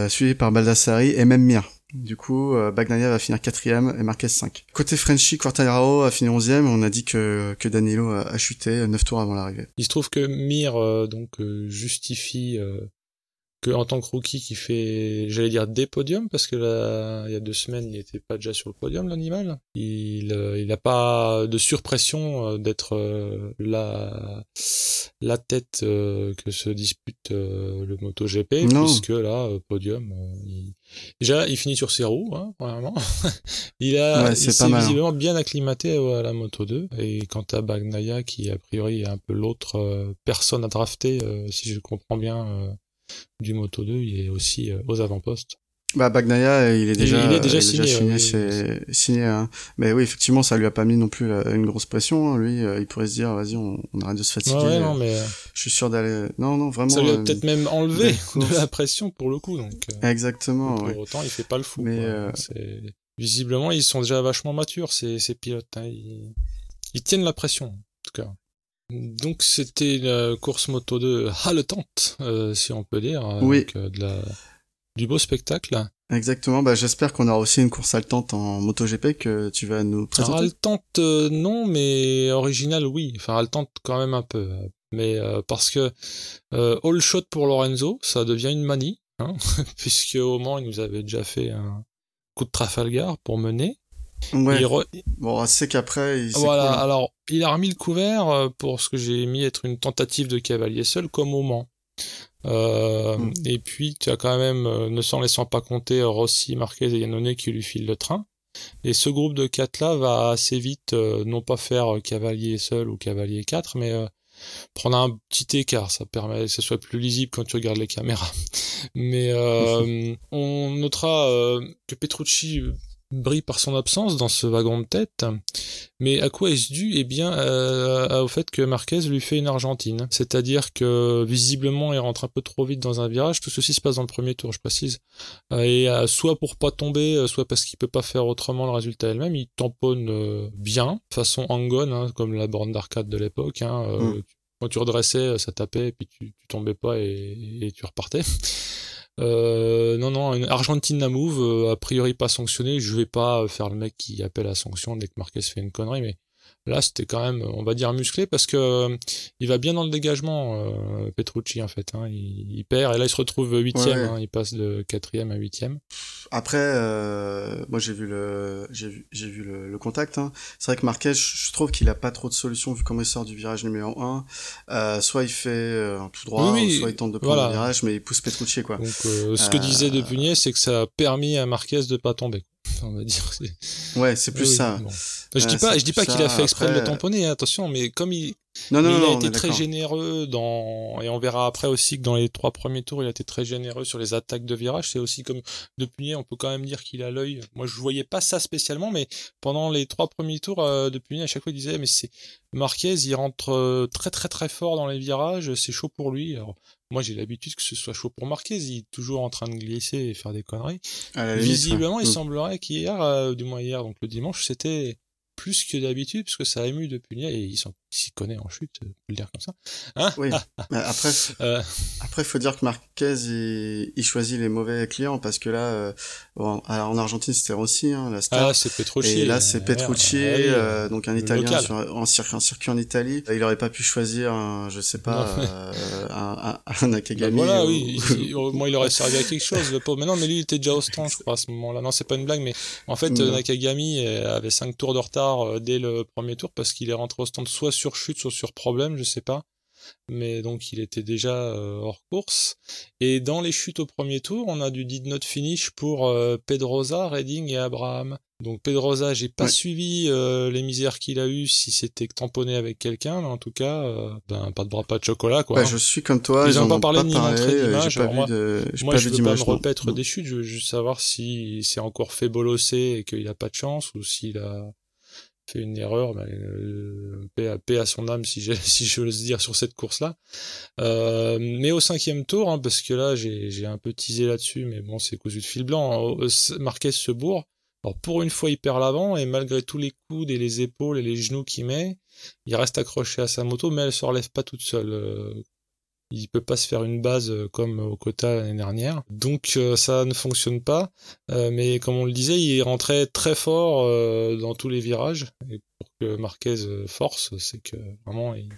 suivi par Baldassari et même Mir. Du coup, euh, Bagnaia va finir quatrième et Marquez 5. Côté Frenchy, Quartararo a fini onzième. On a dit que, que Danilo a, chuté neuf tours avant l'arrivée. Il se trouve que Mir euh, donc euh, justifie que en tant que rookie qui fait, j'allais dire des podiums parce que là, il y a deux semaines, il n'était pas déjà sur le podium l'animal. Il euh, il a pas de surpression euh, d'être euh, la la tête euh, que se dispute euh, le MotoGP Non. puisque là euh, podium euh, il... déjà il finit sur ses roues hein, premièrement. il a Ouais, c'est hein. visiblement bien acclimaté euh, à la Moto 2 et quant à Bagnaia qui a priori est un peu l'autre euh, personne à drafter euh, si je comprends bien euh, du Moto 2 il est aussi euh, aux avant-postes Bah Bagnaia, il est déjà, il est déjà signé, signé, oui, c'est- signé, hein. Mais oui, effectivement, ça lui a pas mis non plus euh, une grosse pression. hein. Lui, euh, il pourrait se dire, vas-y, on, on arrête de se fatiguer. ouais, euh, non mais euh, Je suis sûr d'aller. Non, non, vraiment. ça lui a euh, peut-être même enlevé de la pression pour le coup donc euh, Exactement. pour ouais. autant il fait pas le fou Mais, euh, visiblement ils sont déjà vachement matures ces, ces pilotes hein. ils... ils tiennent la pression en tout cas donc c'était une course moto 2 haletante euh, si on peut dire Oui. avec euh, de la du beau spectacle Exactement. Bah, j'espère qu'on aura aussi une course haletante en MotoGP que tu vas nous Alors, présenter. haletante, euh, non, mais originale, oui. Enfin, haletante quand même un peu. Mais euh, parce que euh, all shot pour Lorenzo, ça devient une manie, hein, puisque au Mans, il nous avait déjà fait un coup de Trafalgar pour mener. Ouais. Re- Bon, c'est qu'après, il- Voilà, cool, hein. alors il a remis le couvert euh, pour ce que j'ai mis être une tentative de cavalier seul comme au Mans. Euh, Mm. Et puis tu as quand même, euh, ne s'en laissant pas compter, Rossi, Marquez et Yannone qui lui filent le train. Et ce groupe de quatre là va assez vite, euh, non pas faire euh, cavalier seul ou cavalier 4, mais euh, prendre un petit écart. Ça permet que ce soit plus lisible quand tu regardes les caméras. Mais euh, on notera euh, que Petrucci brille par son absence dans ce wagon de tête. Mais à quoi est-ce dû? Eh bien, euh, au fait que Marquez lui fait une Argentine. C'est-à-dire que visiblement, il rentre un peu trop vite dans un virage. Tout ceci se passe dans le premier tour, je précise. Euh, et euh, soit pour pas tomber, euh, soit parce qu'il peut pas faire autrement le résultat elle-même, il tamponne euh, bien, façon Angon, hein, comme la borne d'arcade de l'époque. Hein, euh, Mm. Quand tu redressais, ça tapait, et puis tu, tu tombais pas et, et tu repartais. Euh, non, non, une Argentine à move, euh, a priori pas sanctionné. Je vais pas faire le mec qui appelle à sanction dès que Marquez fait une connerie, mais là c'était quand même, on va dire, musclé parce que euh, il va bien dans le dégagement, euh, Petrucci en fait. Hein, il, il perd et là il se retrouve huitième, Ouais. hein, il passe de quatrième à huitième. Après, euh, moi j'ai vu le, j'ai vu, j'ai vu le, le contact. Hein. C'est vrai que Marquez, je trouve qu'il a pas trop de solutions vu comment il sort du virage numéro 1. Euh, soit il fait euh, un tout droit, Oui, soit il tente de prendre voilà. le virage, mais il pousse Petrucci quoi. Donc euh, ce que Euh, disait Depunier, c'est que ça a permis à Marquez de pas tomber. On va dire. c'est- Ouais, c'est plus Oui, ça. bon. Je dis pas, je dis pas qu'il a fait exprès de le tamponner, hein, attention, mais comme il, Non, non, Mais non, il a été très généreux dans et on verra après aussi que dans les trois premiers tours il a été très généreux sur les attaques de virage c'est aussi comme de Punier on peut quand même dire qu'il a l'œil moi je voyais pas ça spécialement mais pendant les trois premiers tours euh, de Punier à chaque fois il disait mais c'est Marquez il rentre euh, très très très fort dans les virages c'est chaud pour lui alors moi j'ai l'habitude que ce soit chaud pour Marquez il est toujours en train de glisser et faire des conneries limite, visiblement ouais. il Mm. semblerait qu'hier euh, du moins hier donc le dimanche c'était plus que d'habitude, parce que ça a ému depuis et il s'y connaît en chute, je peux le dire comme ça. Hein oui. après, euh... après, faut dire que Marquez, il, il, choisit les mauvais clients, parce que là, euh, bon, alors en Argentine, c'était Rossi, hein, la star. Ah, c'est Petrucci. Et là, c'est Petrucci, euh, donc un Italien sur, en circuit, un circuit en Italie. Il aurait pas pu choisir, un, je sais pas, euh, un, un, Nakagami. Bah voilà, oui. au moins, il aurait servi à quelque chose, le pauvre. Mais non, mais lui, il était déjà au stand, je crois, à ce moment-là. Non, c'est pas une blague, mais en fait, Nakagami avait 5 tours de retard dès le premier tour parce qu'il est rentré au stand soit sur chute, soit sur problème, je sais pas. Mais donc il était déjà euh, hors course. Et dans les chutes au premier tour, on a du did not finish pour euh, Pedrosa, Redding et Abraham. Donc Pedrosa, j'ai pas suivi euh, les misères qu'il a eu si c'était tamponné avec quelqu'un, mais en tout cas, ben, pas de bras, pas de chocolat quoi. Bah, je suis comme toi. Ils, ont pas parlé ni montré d'image. Moi, je veux pas me des chutes. Je veux juste savoir si c'est encore fait bolosser et qu'il a pas de chance ou s'il a fait une erreur, mais euh, paix, à, son âme si, si je veux dire sur cette course-là. Euh, mais au cinquième tour, hein, parce que là j'ai un peu teasé là-dessus, mais bon c'est cousu de fil blanc. Hein, Marquez se bourre. Alors pour une fois il perd l'avant et malgré tous les coudes et les épaules et les genoux qu'il met, il reste accroché à sa moto, mais elle se relève pas toute seule. Euh, il peut pas se faire une base euh, comme au quota l'année dernière. Donc euh, ça ne fonctionne pas. Euh, mais comme on le disait, il rentrait très fort dans tous les virages. Et pour que Marquez force, c'est que vraiment il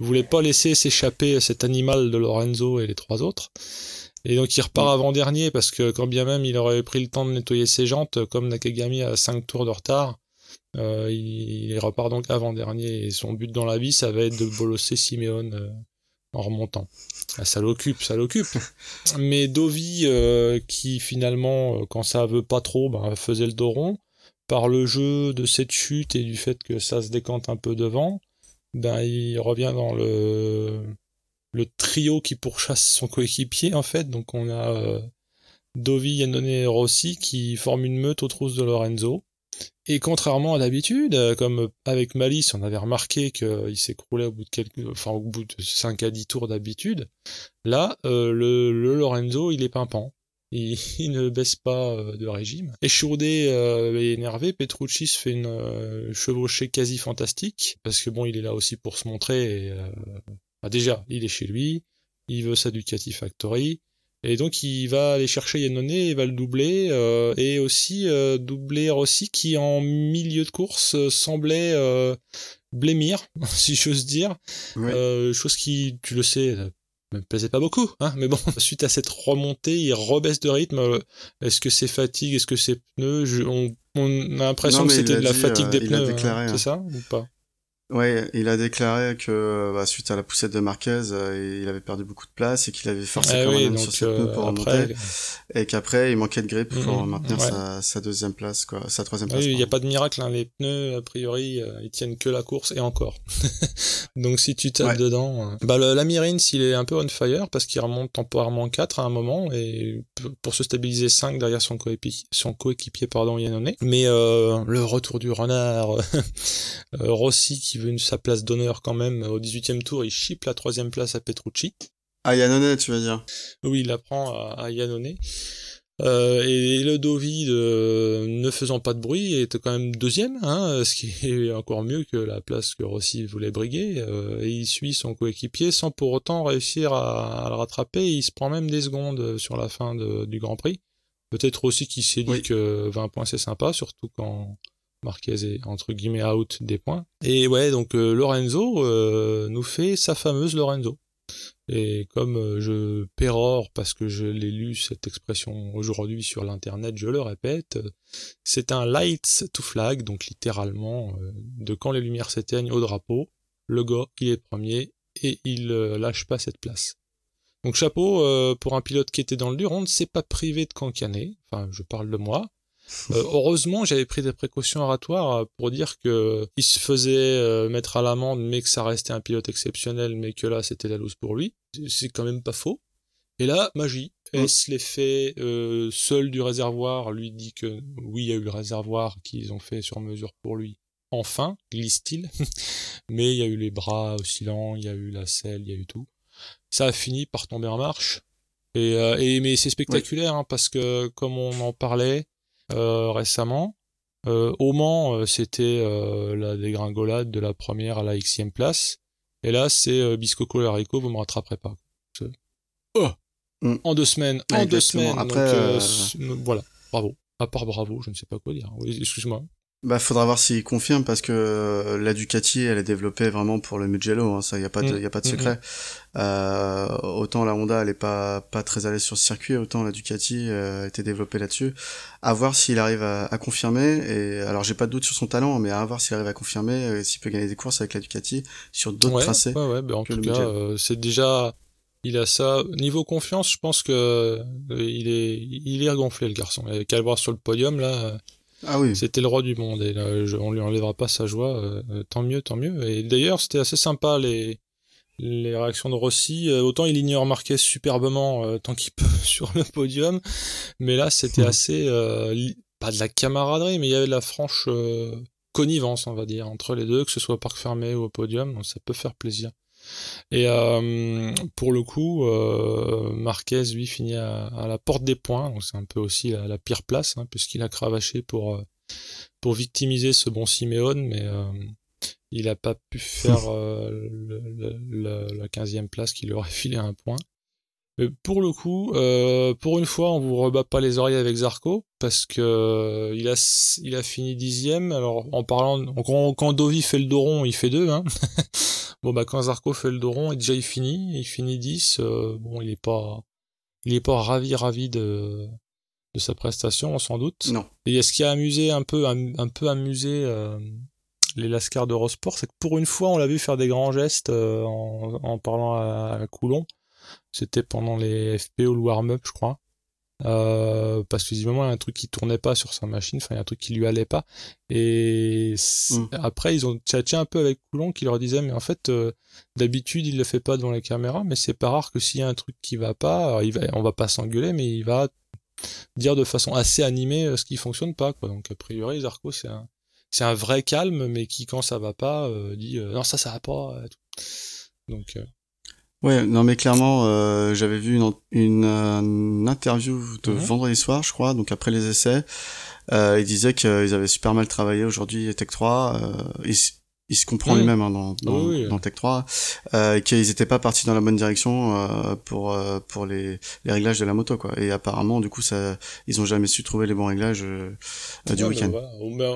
voulait pas laisser s'échapper cet animal de Lorenzo et les trois autres. Et donc il repart avant-dernier parce que quand bien même il aurait pris le temps de nettoyer ses jantes, comme Nakagami a 5 tours de retard, il, repart donc avant-dernier. Et son but dans la vie, ça va être de bolosser Simeone en remontant. Ah, ça l'occupe, ça l'occupe. Mais Dovi, euh, qui finalement, euh, quand ça veut pas trop, ben, faisait le dos rond, par le jeu de cette chute et du fait que ça se décante un peu devant, ben il revient dans le trio qui pourchasse son coéquipier en fait. Donc on a euh, Dovi, Yannone et Rossi qui forment une meute aux trousses de Lorenzo. Et contrairement à d'habitude, euh, comme avec Malice, on avait remarqué qu'il s'écroulait au bout de quelques, enfin au bout de 5 à 10 tours d'habitude, là, euh, le, Lorenzo, il est pimpant. Il, ne baisse pas euh, de régime. Échourdé et énervé, Petrucci se fait une chevauchée quasi fantastique, parce que bon, il est là aussi pour se montrer. Et, bah, déjà, il est chez lui, il veut sa et donc il va aller chercher Yannone et va le doubler euh, et aussi euh, doubler Rossi qui en milieu de course euh, semblait blémir, si j'ose dire. chose qui, tu le sais, me plaisait pas beaucoup, hein, mais bon, suite à cette remontée, il rebaisse de rythme. Est-ce que c'est fatigue, est-ce que c'est pneus on, a l'impression que c'était de la fatigue des pneus, hein, c'est hein. ça ou pas? Ouais, il a déclaré que bah, suite à la poussette de Marquez, euh, il avait perdu beaucoup de place et qu'il avait forcé ah quand même sur cette euh, pour remonter, et qu'après il manquait de grip pour mhm, maintenir sa, sa, deuxième place, quoi, sa troisième place. Oui, il n'y a pas de miracle, hein. les pneus a priori euh, ils tiennent que la course et encore. Donc si tu tapes dedans, bah le, la s'il est un peu on fire parce qu'il remonte temporairement 4 à un moment et pour se stabiliser 5 derrière son coéquipier, son coéquipier pardon Yannone. Mais le retour du renard, Rossi qui veut une, sa place d'honneur quand même. Au 18e tour, il chip la troisième place à Petrucci. À Yannone, tu veux dire? Oui, il la prend à, à Yannone. Euh, et le Dovi, ne faisant pas de bruit, était quand même deuxième, hein, ce qui est encore mieux que la place que Rossi voulait briguer. Euh, et il suit son coéquipier sans pour autant réussir à, le rattraper. Il se prend même des secondes sur la fin du Grand Prix. Peut-être aussi qu'il s'est dit que 20 points c'est sympa, surtout quand Marquez est entre guillemets out des points. Et ouais, donc euh, Lorenzo euh, nous fait sa fameuse Lorenzo. Et comme euh, je pérore parce que je l'ai lu cette expression aujourd'hui sur l'internet, je le répète, c'est un lights to flag, donc littéralement de quand les lumières s'éteignent au drapeau, le gars il est premier et il lâche pas cette place. Donc chapeau pour un pilote qui était dans le dur, on ne s'est pas privé de cancaner, enfin je parle de moi, euh, heureusement, j'avais pris des précautions oratoires euh, pour dire que il se faisait euh, mettre à l'amende, mais que ça restait un pilote exceptionnel, mais que là, c'était la loose pour lui. C'est quand même pas faux. Et là, magie. Est-ce l'effet seul du réservoir lui dit que oui, il y a eu le réservoir qu'ils ont fait sur mesure pour lui. Enfin, glisse-t-il. mais il y a eu les bras oscillants, il y a eu la selle, il y a eu tout. Ça a fini par tomber en marche. Et, et mais c'est spectaculaire hein, parce que comme on en parlait, euh, récemment. au Mans, c'était la dégringolade de la première à la xème place. Et là, c'est Biscoco et Haricot, vous me rattraperez pas. Oh mm. En deux semaines, en deux semaines. Après, voilà, bravo. À part bravo, je ne sais pas quoi dire. Oui, excuse-moi. Bah, faudra voir s'il confirme parce que euh, la Ducati, elle est développée vraiment pour le Mugello, hein, ça y a pas de, mm. y a pas de mm, secret. Mm. Euh, autant la Honda, elle est pas pas très à l'aise sur ce circuit, autant la Ducati euh, a été développée là-dessus. À voir s'il arrive à, à, confirmer. Et alors, j'ai pas de doute sur son talent, mais à voir s'il arrive à confirmer, euh, s'il peut gagner des courses avec la Ducati sur d'autres tracés. Ouais, ouais, bah, en tout cas, c'est déjà il a ça. Niveau confiance, je pense que il est, il est gonflé le garçon. Il qu'à le voir sur le podium là. Ah oui. C'était le roi du monde et là, on lui enlèvera pas sa joie. Euh, tant mieux, tant mieux. Et d'ailleurs, c'était assez sympa les les réactions de Rossi. Euh, autant il ignore superbement euh, tant qu'il peut sur le podium, mais là c'était hmm. assez pas de la camaraderie, mais il y avait de la franche connivence, on va dire, entre les deux, que ce soit au parc fermé ou au podium. Donc ça peut faire plaisir. Et euh, pour le coup, euh, Marquez, lui, finit à, la porte des points. Donc c'est un peu aussi la, pire place, hein, puisqu'il a cravaché pour, euh, pour victimiser ce bon Simeone, mais il n'a pas pu faire la 15e place qui lui aurait filé un point. Mais pour le coup, pour une fois, on vous rebat pas les oreilles avec Zarco parce que il a il a fini dixième. Alors en parlant, quand, quand Dovi fait le dos rond, il fait deux. Hein Bon bah quand Zarco fait le dos rond et déjà il finit, il finit 10, euh, bon il est pas il est pas ravi ravi de de sa prestation sans doute. Non. Et ce qui a amusé un peu un, peu amusé euh, les Lascars d'Eurosport, c'est que pour une fois on l'a vu faire des grands gestes euh, en, en, parlant à, à Coulon. C'était pendant les FP ou le warm-up je crois. Euh, parce que visiblement il y a un truc qui tournait pas sur sa machine, enfin il y a un truc qui lui allait pas. Et mm. après ils ont tchatché un peu avec Coulon qui leur disait mais en fait euh, d'habitude il le fait pas devant les caméras, mais c'est pas rare que s'il y a un truc qui va pas, il va, on va pas s'engueuler, mais il va dire de façon assez animée euh, ce qui fonctionne pas quoi. Donc a priori Zarco c'est un c'est un vrai calme, mais qui quand ça va pas dit non ça ça va pas. Donc Ouais, non mais clairement, euh, j'avais vu une, une, euh, interview de vendredi soir, je crois, donc après les essais. Euh, il disait qu'ils avaient super mal travaillé aujourd'hui Tech 3. Euh, il, il, se comprend lui-même hein, dans, dans, dans, Tech 3, euh, qu'ils étaient pas partis dans la bonne direction euh, pour euh, pour les, les réglages de la moto quoi. Et apparemment, du coup, ça, ils ont jamais su trouver les bons réglages du week-end.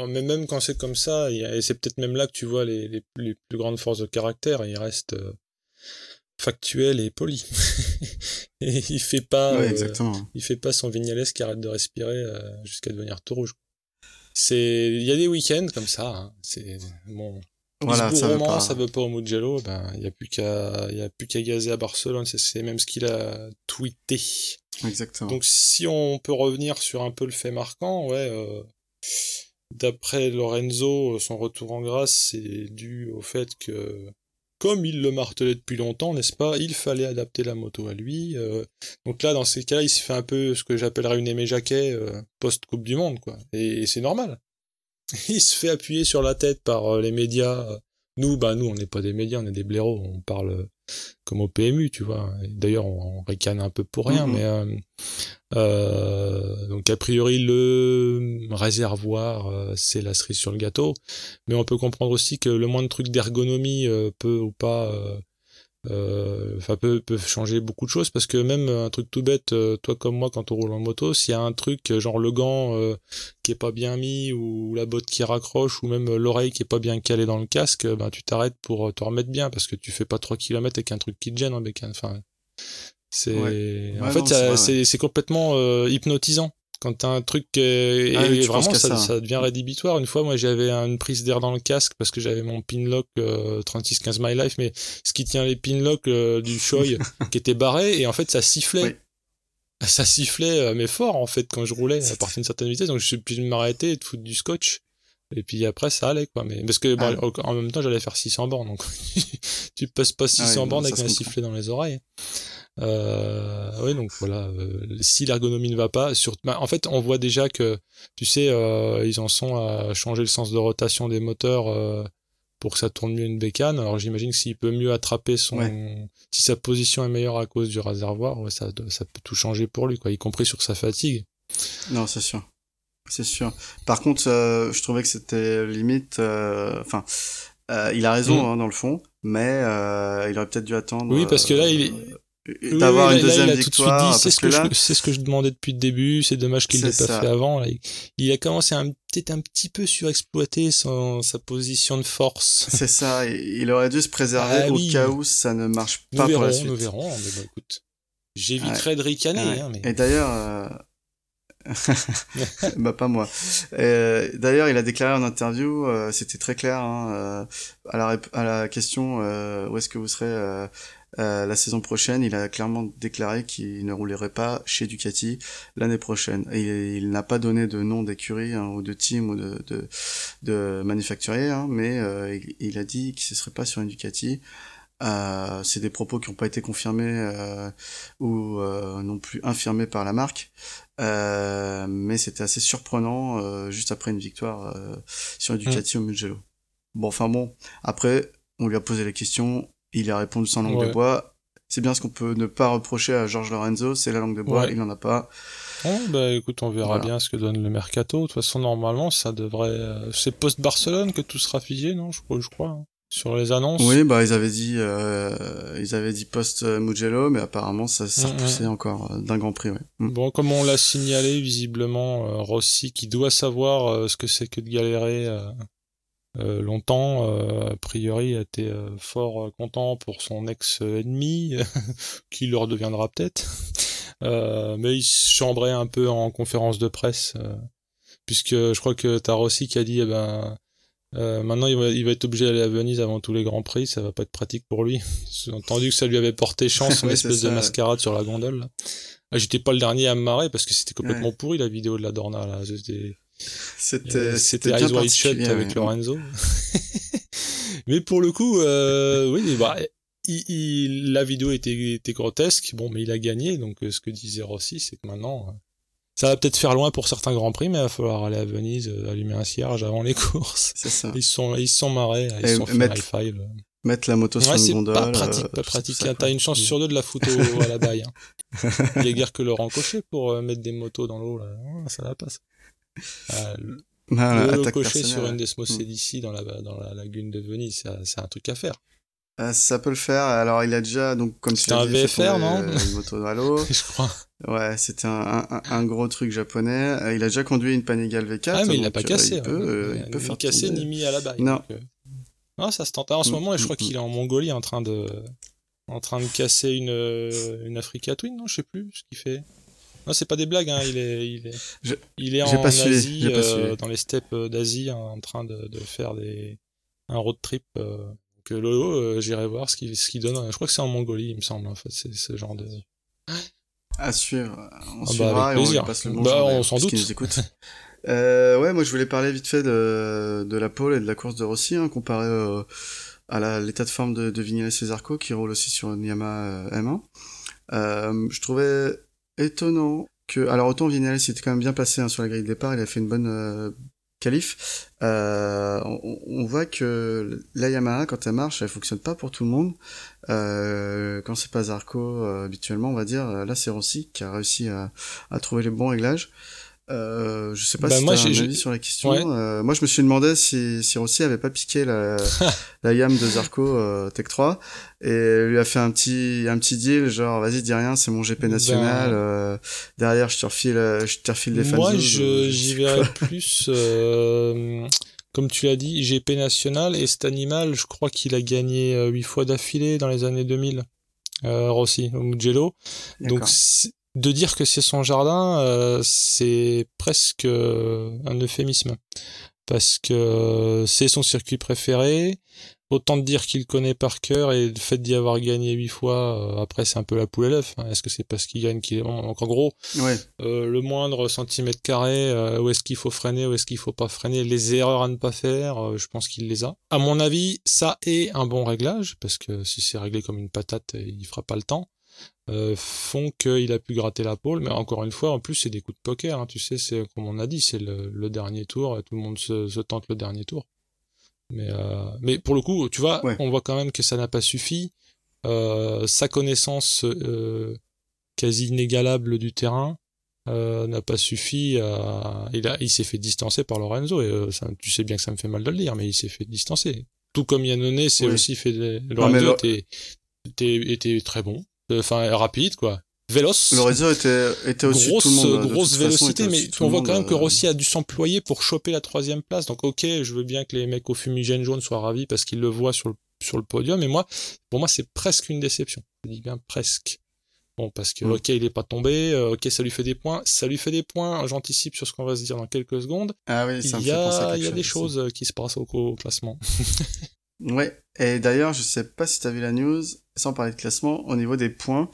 Mais même quand c'est comme ça, et c'est peut-être même là que tu vois les, les, les, plus grandes forces de caractère. Il reste factuel et poli. et il fait pas, euh, il fait pas son Vignales qui arrête de respirer euh, jusqu'à devenir tout rouge. C'est, il y a des week-ends comme ça. Hein. C'est bon. Voilà, ça veut pas. ça veut pas au Mugello. Ben, il y a plus qu'à, il y a plus qu'à gazer à Barcelone. C'est même ce qu'il a tweeté. Exactement. Donc, si on peut revenir sur un peu le fait marquant, ouais. Euh, d'après Lorenzo, son retour en grâce, c'est dû au fait que comme il le martelait depuis longtemps, n'est-ce pas Il fallait adapter la moto à lui. Euh. donc là, dans ces cas-là, il se fait un peu ce que j'appellerais une aimé jaquet euh, post-Coupe du Monde, quoi. Et, c'est normal. Il se fait appuyer sur la tête par euh, les médias. Nous, bah nous, on n'est pas des médias, on est des blaireaux. On parle comme au PMU, tu vois. D'ailleurs, on, ricane un peu pour rien, mm-hmm. mais euh, euh, donc a priori le réservoir, euh, c'est la cerise sur le gâteau, mais on peut comprendre aussi que le moindre truc d'ergonomie peut ou pas euh, enfin peut, peut changer beaucoup de choses parce que même un truc tout bête euh, toi comme moi quand on roule en moto s'il y a un truc genre le gant euh, qui est pas bien mis ou la botte qui raccroche ou même l'oreille qui est pas bien calée dans le casque ben tu t'arrêtes pour te remettre bien parce que tu fais pas 3 km avec un truc qui te gêne bécane. Enfin c'est en fait c'est complètement hypnotisant quand t'as un truc et ah vraiment ça, ça, devient rédhibitoire. Une fois moi j'avais une prise d'air dans le casque parce que j'avais mon pinlock euh, 3615 my life mais ce qui tient les pinlocks euh, du Choi qui était barré et en fait ça sifflait. Ça sifflait euh, mais fort en fait quand je roulais à partir d'une certaine vitesse. Donc je suis obligé de m'arrêter et de foutre du scotch et puis après ça allait quoi mais parce que ah en même temps j'allais faire 600 bornes donc tu passes pas 600 ah bornes avec un sifflet dans les oreilles euh, oui, donc voilà, euh, si l'ergonomie ne va pas, sur... Bah, en fait, on voit déjà que, tu sais, euh, ils en sont à changer le sens de rotation des moteurs euh, pour que ça tourne mieux une bécane. Alors j'imagine que s'il peut mieux attraper son, si sa position est meilleure à cause du réservoir, ouais, ça, ça peut tout changer pour lui, quoi, y compris sur sa fatigue. Non, c'est sûr. C'est sûr. Par contre, euh, je trouvais que c'était limite. euh, Enfin, euh, il a raison Mm. hein, dans le fond, mais euh, il aurait peut-être dû attendre. Oui, parce que là, il est- euh, Oui, d'avoir oui, une là, deuxième il a tout de suite victoire. dit, c'est ce que que, là, je, c'est ce que je demandais depuis le début, c'est dommage qu'il l'ait pas ça. fait avant. Là. Il, il a commencé à un- peut-être un petit peu surexploiter son, sa position de force. c'est ça. Il aurait dû se préserver Ah au oui. cas où ça ne marche Nous pas pour la suite. nous verrons, mais bon, écoute. J'éviterai de ricaner, Ouais. hein, mais... Et d'ailleurs, euh, bah pas moi. Euh, D'ailleurs, il a déclaré en interview, euh, c'était très clair, hein, euh, à, la à la question où est-ce que vous serez la saison prochaine, il a clairement déclaré qu'il ne roulerait pas chez Ducati l'année prochaine. Il, n'a pas donné de nom d'écurie hein, ou de team ou de, de, de manufacturier, hein, mais il, a dit qu'il ne serait pas sur une Ducati. C'est des propos qui n'ont pas été confirmés ou non plus infirmés par la marque. Euh, mais c'était assez surprenant euh, juste après une victoire euh, sur une Ducati au Mugello. Bon, enfin bon, après, on lui a posé les questions, il a répondu sans langue Ouais. de bois. C'est bien ce qu'on peut ne pas reprocher à Georges Lorenzo, c'est la langue de bois, Ouais. il n'en a pas. Oh, bah écoute, on verra Voilà. bien ce que donne le mercato. De toute façon, normalement, ça devrait. euh, C'est post-Barcelone que tout sera figé, non Je crois, je crois. hein. Sur les annonces. Oui, bah ils avaient dit, euh, ils avaient dit post Mugello, mais apparemment ça, ça Mm, repoussait encore euh, d'un Grand Prix. Ouais. Mm. Bon, comme on l'a signalé, visiblement, euh, Rossi, qui doit savoir euh, ce que c'est que de galérer euh, euh, longtemps, euh, a priori, a été euh, fort euh, content pour son ex-ennemi, qui le redeviendra peut-être. Euh, mais il se chambrait un peu en conférence de presse, euh, puisque je crois que t'as Rossi qui a dit, eh ben, euh, maintenant il va, il va être obligé d'aller à Venise avant tous les grands prix, ça va pas être pratique pour lui. J'ai entendu que ça lui avait porté chance, Ouais, c'est espèce de mascarade sur la gondole. Ah, J'étais pas le dernier à me marrer parce que c'était complètement Ouais. pourri la vidéo de la Dorna là. C'était C'était, euh, Eyes Wide Shut avec ouais. Lorenzo. mais pour le coup, euh, oui, bah, il, il- la vidéo était, était grotesque. Bon, mais il a gagné. Donc, euh, ce que disait Rossi, c'est que maintenant, ça va peut-être faire loin pour certains grands prix, mais il va falloir aller à Venise, euh, allumer un cierge avant les courses. C'est ça. Ils se sont, ils sont marrés, ils Et sont mettre- high five. Mettre la moto sur une gondole. pas pratique, euh, pas pratique. hein. quoi. T'as une chance sur deux de la au- à la baille. hein. Il y a guère que Laurent Cochet pour euh, mettre des motos dans l'eau. Là. Ah, ça va pas. ça. Ah, le le cocher sur une. Desmos Mm. d'ici dans la, dans la lagune de Venise, c'est- un truc à faire. Euh, ça peut le faire. Alors, il a déjà, donc, comme tu un fait VFR, non euh, Une moto à l'eau. Je crois. Ouais, c'était un, un, un gros truc japonais. Euh, Il a déjà conduit une Panigale V4. Ah, mais il l'a donc, pas euh, cassé. Il peut, euh, Il peut faire cassé tomber. ni mis à la baille. Non. donc, Non, ça se tente. En ce Mm, moment, je crois mm, qu'il est en Mongolie en train de, en train de casser une, une Africa Twin, non? Je sais plus ce qu'il fait. Non, c'est pas des blagues, hein. Il est, il est, Je- il est en pas Asie, pas euh, dans les steppes d'Asie, en train de, de faire des, un road trip, euh, que Lolo, euh, j'irai voir ce qu'il, ce qu'il donne. Je crois que c'est en Mongolie, il me semble, en fait. C'est ce genre de, À suivre. On Ah bah, suivra avec et on passe le Bah, bonjour. on d'ailleurs, s'en doute. nous écoute. Euh, ouais, moi je voulais parler vite fait de, de la pole et de la course de Rossi, hein, comparé euh, à l'état de forme de, de Vignales Cesarco qui roule aussi sur une Yamaha euh, M1. Euh, je trouvais étonnant que, alors autant Vignales il était quand même bien placé hein, sur la grille de départ, il a fait une bonne qualif. Euh, on, on voit que la Yamaha quand elle marche, elle fonctionne pas pour tout le monde. Euh, quand c'est pas Zarco euh, habituellement, on va dire, euh, là c'est Rossi qui a réussi à, à trouver les bons réglages. Euh, je sais pas Bah, si moi, t'as un avis sur la question. Ouais. Euh, moi, je me suis demandé si, si Rossi avait pas piqué la, la Yam de Zarco euh, Tech 3 et lui a fait un petit un petit deal genre vas-y dis rien c'est mon GP national Ben- euh, derrière je te refile je te refile des fans Moi, j'y verrais plus, euh, comme tu l'as dit, GP national et cet animal, je crois qu'il a gagné euh, huit fois d'affilée dans les années 2000, euh, Rossi, Mugello. Donc, de dire que c'est son jardin, euh, c'est presque euh, un euphémisme. Parce que euh, c'est son circuit préféré. Autant de dire qu'il connaît par cœur et le fait d'y avoir gagné huit fois, euh, après c'est un peu la poule à l'œuf. hein. Est-ce que c'est parce qu'il gagne qu'il est bon? Donc en gros, ouais euh, le moindre centimètre carré, euh, où est-ce qu'il faut freiner, où est-ce qu'il faut pas freiner, les erreurs à ne pas faire, euh, je pense qu'il les a. À mon avis, ça est un bon réglage, parce que si c'est réglé comme une patate, il fera pas le temps. Euh, font qu'il a pu gratter la pole, mais encore une fois, en plus, c'est des coups de poker, hein, tu sais, c'est comme on a dit, c'est le, le dernier tour, et tout le monde se, se tente le dernier tour. Mais, euh, mais pour le coup, tu vois, Ouais. on voit quand même que ça n'a pas suffi. Euh, sa connaissance euh, quasi inégalable du terrain, n'a pas suffi à... Il, a, il s'est fait distancer par Lorenzo, et ça, tu sais bien que ça me fait mal de le dire, mais il s'est fait distancer. Tout comme Yannone s'est aussi fait... Lorenzo était, était, était très bon, enfin rapide, quoi. Véloce. Lorenzo était, était aussi grosse, tout le monde, grosse vélocité, mais on voit quand même que Rossi a dû s'employer pour choper la troisième place. Donc ok, je veux bien que les mecs au fumigène jaune soient ravis parce qu'ils le voient sur le, sur le podium, mais moi, pour moi, c'est presque une déception. Je dis bien presque. Bon, parce que, mm. ok, il est pas tombé, euh, ok, ça lui fait des points, ça lui fait des points, j'anticipe sur ce qu'on va se dire dans quelques secondes. Ah oui, ça il y a, il y a des choses qui se passent au, au classement. Ouais, et d'ailleurs, je sais pas si tu as vu la news, sans parler de classement, au niveau des points,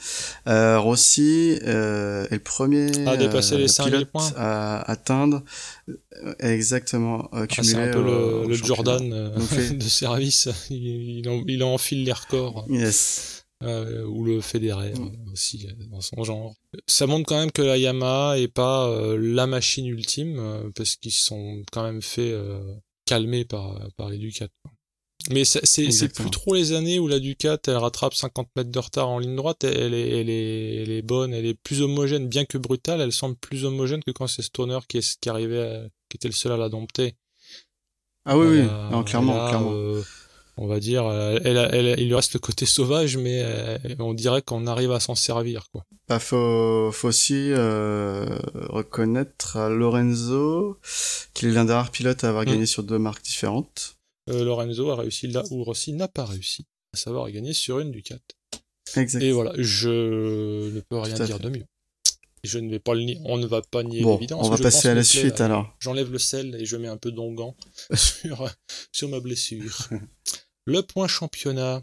euh, Rossi euh, est le premier à dépasser euh, les 5 pilote points. à atteindre euh, exactement euh, Ah, cumuler c'est un peu le, au le. Jordan euh, et- de service. Il, il, en, il enfile les records. Yes. euh, ou le Federer Mm. euh, aussi euh, dans son genre. Ça montre quand même que la Yamaha est pas euh, la machine ultime euh, parce qu'ils sont quand même fait euh, calmer par par les. Mais c'est plus trop les années où la Ducat elle rattrape 50 mètres de retard en ligne droite. Elle est elle est elle est bonne, elle est plus homogène, bien que brutale. Elle semble plus homogène que quand c'est Stoner qui est qui arrivait à- qui était le seul à la dompter. Ah oui, oui, non, clairement, clairement. euh, on va dire, elle, elle il lui reste le côté sauvage, mais euh, on dirait qu'on arrive à s'en servir, quoi. Bah, faut, faut aussi euh, reconnaître à Lorenzo qu'il est l'un des rares pilotes à avoir Mm. gagné sur deux marques différentes. Euh, Lorenzo a réussi là où Rossi n'a pas réussi, à savoir gagner sur une Ducat. Exact. Et voilà, je ne peux rien dire fait. de mieux. Je ne vais pas le nier, on ne va pas nier Bon, l'évidence. on va passer à la suite là. alors. J'enlève le sel et je mets un peu d'onguent sur, sur ma blessure. Le point championnat.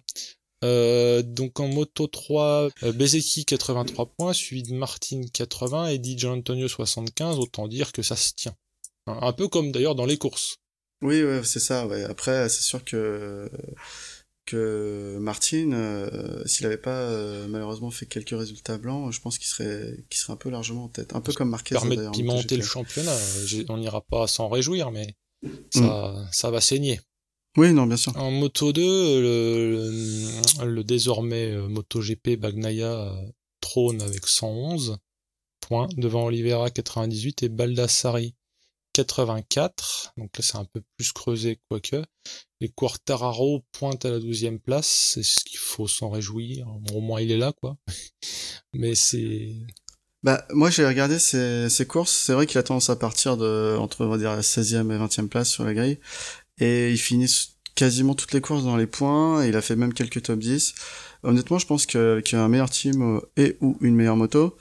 Euh, donc en moto 3, euh, Bezeki 83 points, suivi de Martin 80 et Di Antonio 75, autant dire que ça se tient. Un un peu comme d'ailleurs dans les courses. Oui, ouais, c'est ça. Ouais. Après, c'est sûr que que Martin, euh, s'il avait pas euh, malheureusement fait quelques résultats blancs, je pense qu'il serait qu'il serait un peu largement en tête, un peu comme Marquez permet de pimenter le championnat. On n'ira pas s'en réjouir, mais ça, ça va saigner. Oui, non, bien sûr. En Moto 2, le, le, le désormais euh, MotoGP Bagnaia trône avec 111 points devant Oliveira 98 et Baldassari 84. Donc là, c'est un peu plus creusé, quoique. Et Quartararo pointe à la 12e place. C'est ce qu'il faut s'en réjouir. Au moins, il est là, quoi. Mais c'est... Bah, moi, j'ai regardé ses, ses courses. C'est vrai qu'il a tendance à partir de, entre, on va dire, la 16e et 20e place sur la grille. Et il finit quasiment toutes les courses dans les points. Il a fait même quelques top 10. Honnêtement, je pense que, qu'il y a un meilleur team euh, et ou une meilleure moto.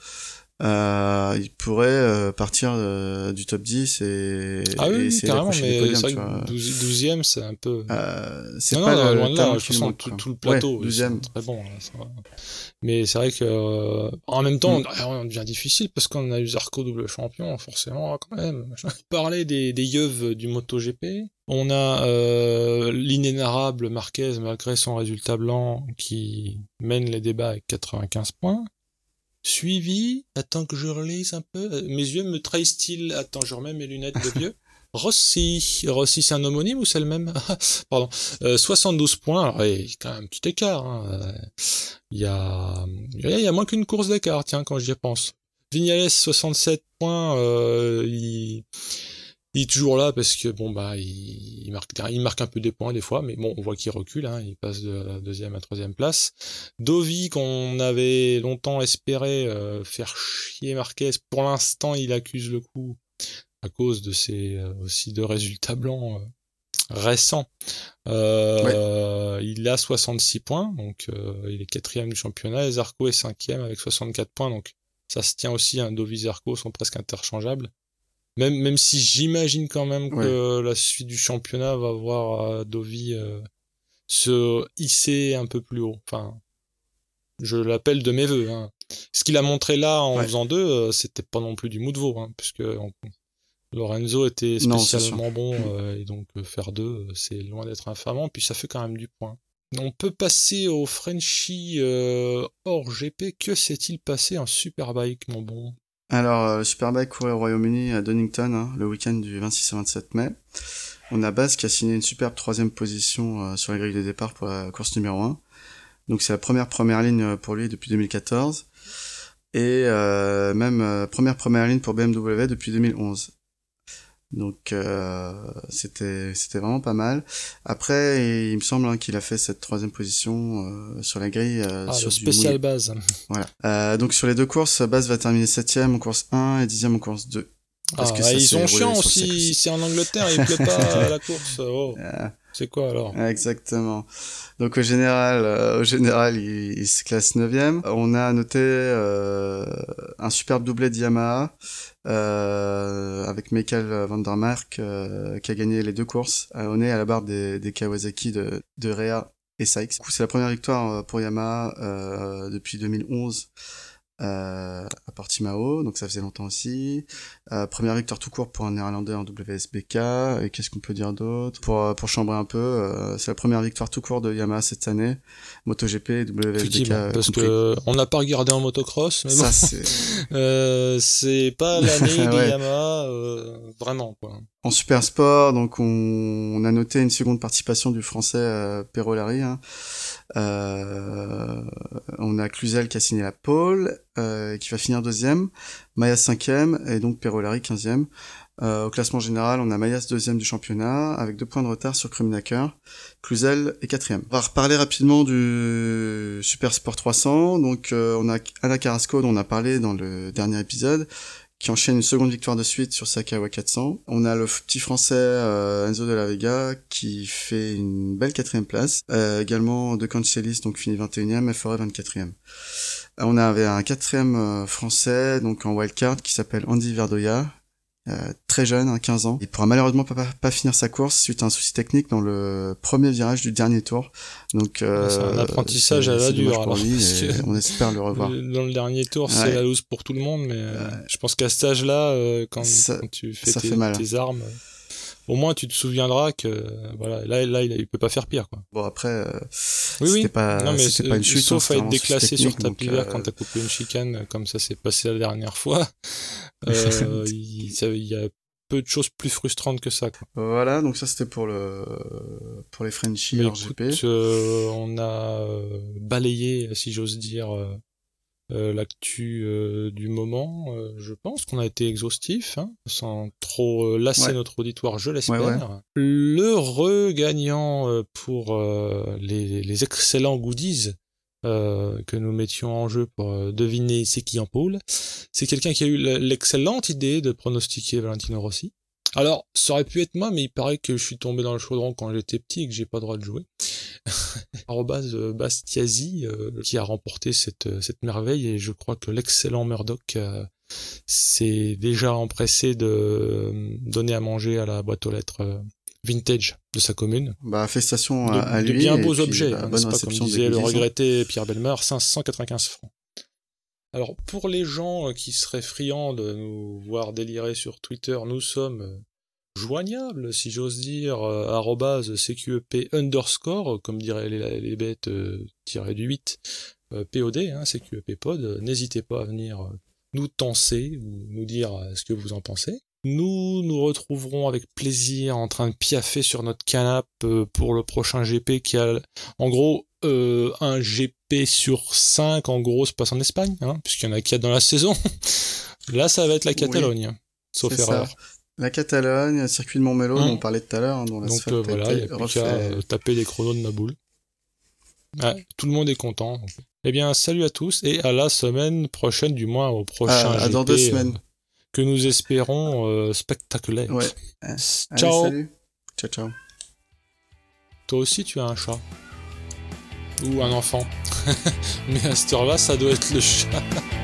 Euh, il pourrait euh, partir euh, du top 10 et, Ah et oui, oui, essayer carrément, mais podiums, c'est vrai que 12, 12e, c'est un peu... Euh, c'est non, pas non, le, loin de là, façon, manque, tout, tout le plateau, Ouais, ils sont 12e. très bon. là, ça va. Mais c'est vrai que euh, en même temps, Mm. on devient difficile parce qu'on a eu Zarco double champion, forcément quand même. Parler des, des yeux du MotoGP. On a euh, l'inénarrable Marquez malgré son résultat blanc qui mène les débats avec 95 points. Suivi, attends que je relise un peu, euh, mes yeux me trahissent-ils? Attends, je remets mes lunettes de vieux. Rossi, Rossi c'est un homonyme ou c'est le même? Pardon. Euh, 72 points, alors il y a quand même un petit écart. hein. Il y, a, il y a moins qu'une course d'écart, tiens, quand j'y pense. Vignales, 67 points, euh, il, il est toujours là parce que bon bah il, il marque il marque un peu des points des fois, mais bon on voit qu'il recule, hein, il passe de la deuxième à troisième place. Dovi qu'on avait longtemps espéré euh, faire chier Marquez, pour l'instant il accuse le coup à cause de ses euh, aussi de résultats blancs euh, récents. Euh, Il a 66 points, donc euh, il est quatrième du championnat. Et Zarco est cinquième avec 64 points, donc ça se tient aussi. Hein, Dovi Zarco sont presque interchangeables. Même, même si j'imagine quand même que la suite du championnat va voir euh, Dovi euh, se hisser un peu plus haut. Enfin, je l'appelle de mes voeux. Hein. Ce qu'il a montré là en Ouais. faisant deux, euh, c'était pas non plus du mou de veau, hein, puisque on- Lorenzo était Non, spécialement bon, euh, et donc euh, faire deux, c'est loin d'être infamant, puis ça fait quand même du point. On peut passer au Frenchie euh, hors GP. Que s'est-il passé en Superbike, mon bon? Alors, euh, Superbike courait au Royaume-Uni à Donington hein, le week-end du 26 et 27 mai. On a Baz qui a signé une superbe troisième position euh, sur la grille de départ pour la course numéro 1. Donc c'est la première première ligne euh, pour lui depuis 2014. et même première première ligne pour BMW depuis 2011. Donc c'était c'était vraiment pas mal. Après, il me semble hein, qu'il a fait cette troisième position sur la grille. ah, sur le spécial base. Voilà. donc sur les deux courses, base va terminer septième en course 1 et dixième en course 2. Parce ah, que ça, ils sont chiants aussi. C'est en Angleterre, il pleut pas la course. Oh. C'est quoi alors? Exactement. Donc au général, euh, au général, il, se classe 9 On a noté euh, un superbe doublé de Yamaha euh, avec Michael Vandermark euh, qui a gagné les deux courses au nez à la barre des, des Kawasaki de, de Rea et Sykes. C'est la première victoire pour Yamaha depuis 2011 euh, à Portimao, donc ça faisait longtemps aussi. Euh, première victoire tout court pour un néerlandais en WSBK. Et qu'est-ce qu'on peut dire d'autre? Pour, euh, pour chambrer un peu, euh, c'est la première victoire tout court de Yamaha cette année. MotoGP, WSBK. Parce que on n'a pas regardé en motocross, mais ça, bon. c'est pas l'année de Yamaha, vraiment quoi. En super sport, donc on, on, a noté une seconde participation du français euh, Perolari. Hein. Euh, on a Cluzel qui a signé la pole, euh, qui va finir deuxième, Mayas cinquième et donc Perolari quinzième. Euh, au classement général, on a Mayas deuxième du championnat avec deux points de retard sur Krumnacker. Cluzel est quatrième. On va reparler rapidement du Super Sport 300. Donc euh, on a Anna Carrasco dont on a parlé dans le dernier épisode qui enchaîne une seconde victoire de suite sur sa Kawa 400. On a le petit français euh, Enzo de la Vega qui fait une belle quatrième place. Euh, également De Cancelis, donc fini 21e et Forêt 24e. On avait un quatrième euh, français donc en wildcard qui s'appelle Andy Verdoya euh, très jeune, hein, 15 ans. Il pourra malheureusement pas, pas, finir sa course suite à un souci technique dans le premier virage du dernier tour. Donc euh, c'est un apprentissage à la dure. Alors, on espère le revoir. Dans le dernier tour, c'est la loose pour tout le monde, mais euh, je pense qu'à cet âge-là, euh, quand, quand, tu fais tes, hein. tes, armes, au moins tu te souviendras que voilà là là il, peut pas faire pire quoi. Bon après euh, oui, oui. pas non, mais pas une chute sauf hein, à être déclassé sur ta euh... quand t'as coupé une chicane comme ça s'est passé la dernière fois. Euh, il, il, y a peu de choses plus frustrantes que ça quoi. Voilà donc ça c'était pour le pour les Frenchies RGP. Euh, on a euh, balayé si j'ose dire euh, l'actu euh, du moment. Euh, je pense qu'on a été exhaustif, hein, sans trop lasser notre auditoire, je l'espère. Le regagnant pour les, excellents goodies que nous mettions en jeu pour deviner c'est qui en pôle, c'est quelqu'un qui a eu l'excellente idée de pronostiquer Valentino Rossi. Alors, ça aurait pu être moi, mais il paraît que je suis tombé dans le chaudron quand j'étais petit et que j'ai pas le droit de jouer. Arrobas euh, Bastiasi euh, qui a remporté cette, euh, cette merveille et je crois que l'excellent Murdoch s'est déjà empressé de donner à manger à la boîte aux lettres vintage de sa commune. Bah, félicitations à, lui. De bien beaux objets, bah, hein, pas comme disait le regretté Pierre Belmer, 595 francs. Alors, pour les gens qui seraient friands de nous voir délirer sur Twitter, nous sommes joignables, si j'ose dire, euh, CQEP underscore, comme diraient les, bêtes euh, tirées du 8, euh, POD, hein, CQEP pod. N'hésitez pas à venir nous tenser ou nous dire ce que vous en pensez. Nous nous retrouverons avec plaisir en train de piaffer sur notre canapé pour le prochain GP qui a en gros un GP sur 5 en gros se passe en Espagne, hein, puisqu'il y en a 4 dans la saison. Là ça va être la Catalogne, sauf erreur. La Catalogne, le circuit de Montmelo, dont on parlait tout à l'heure, hein, dont Donc euh, voilà, il y a plus qu'à euh, taper les chronos de ma boule. tout le monde est content. Eh bien, salut à tous et à la semaine prochaine, du moins au prochain GP, dans deux semaines. que nous espérons spectaculaire. Ouais. ciao. salut. Ciao, ciao. Toi aussi, tu as un chat. Ou un enfant. Mais à cette heure-là, ça doit être le chat.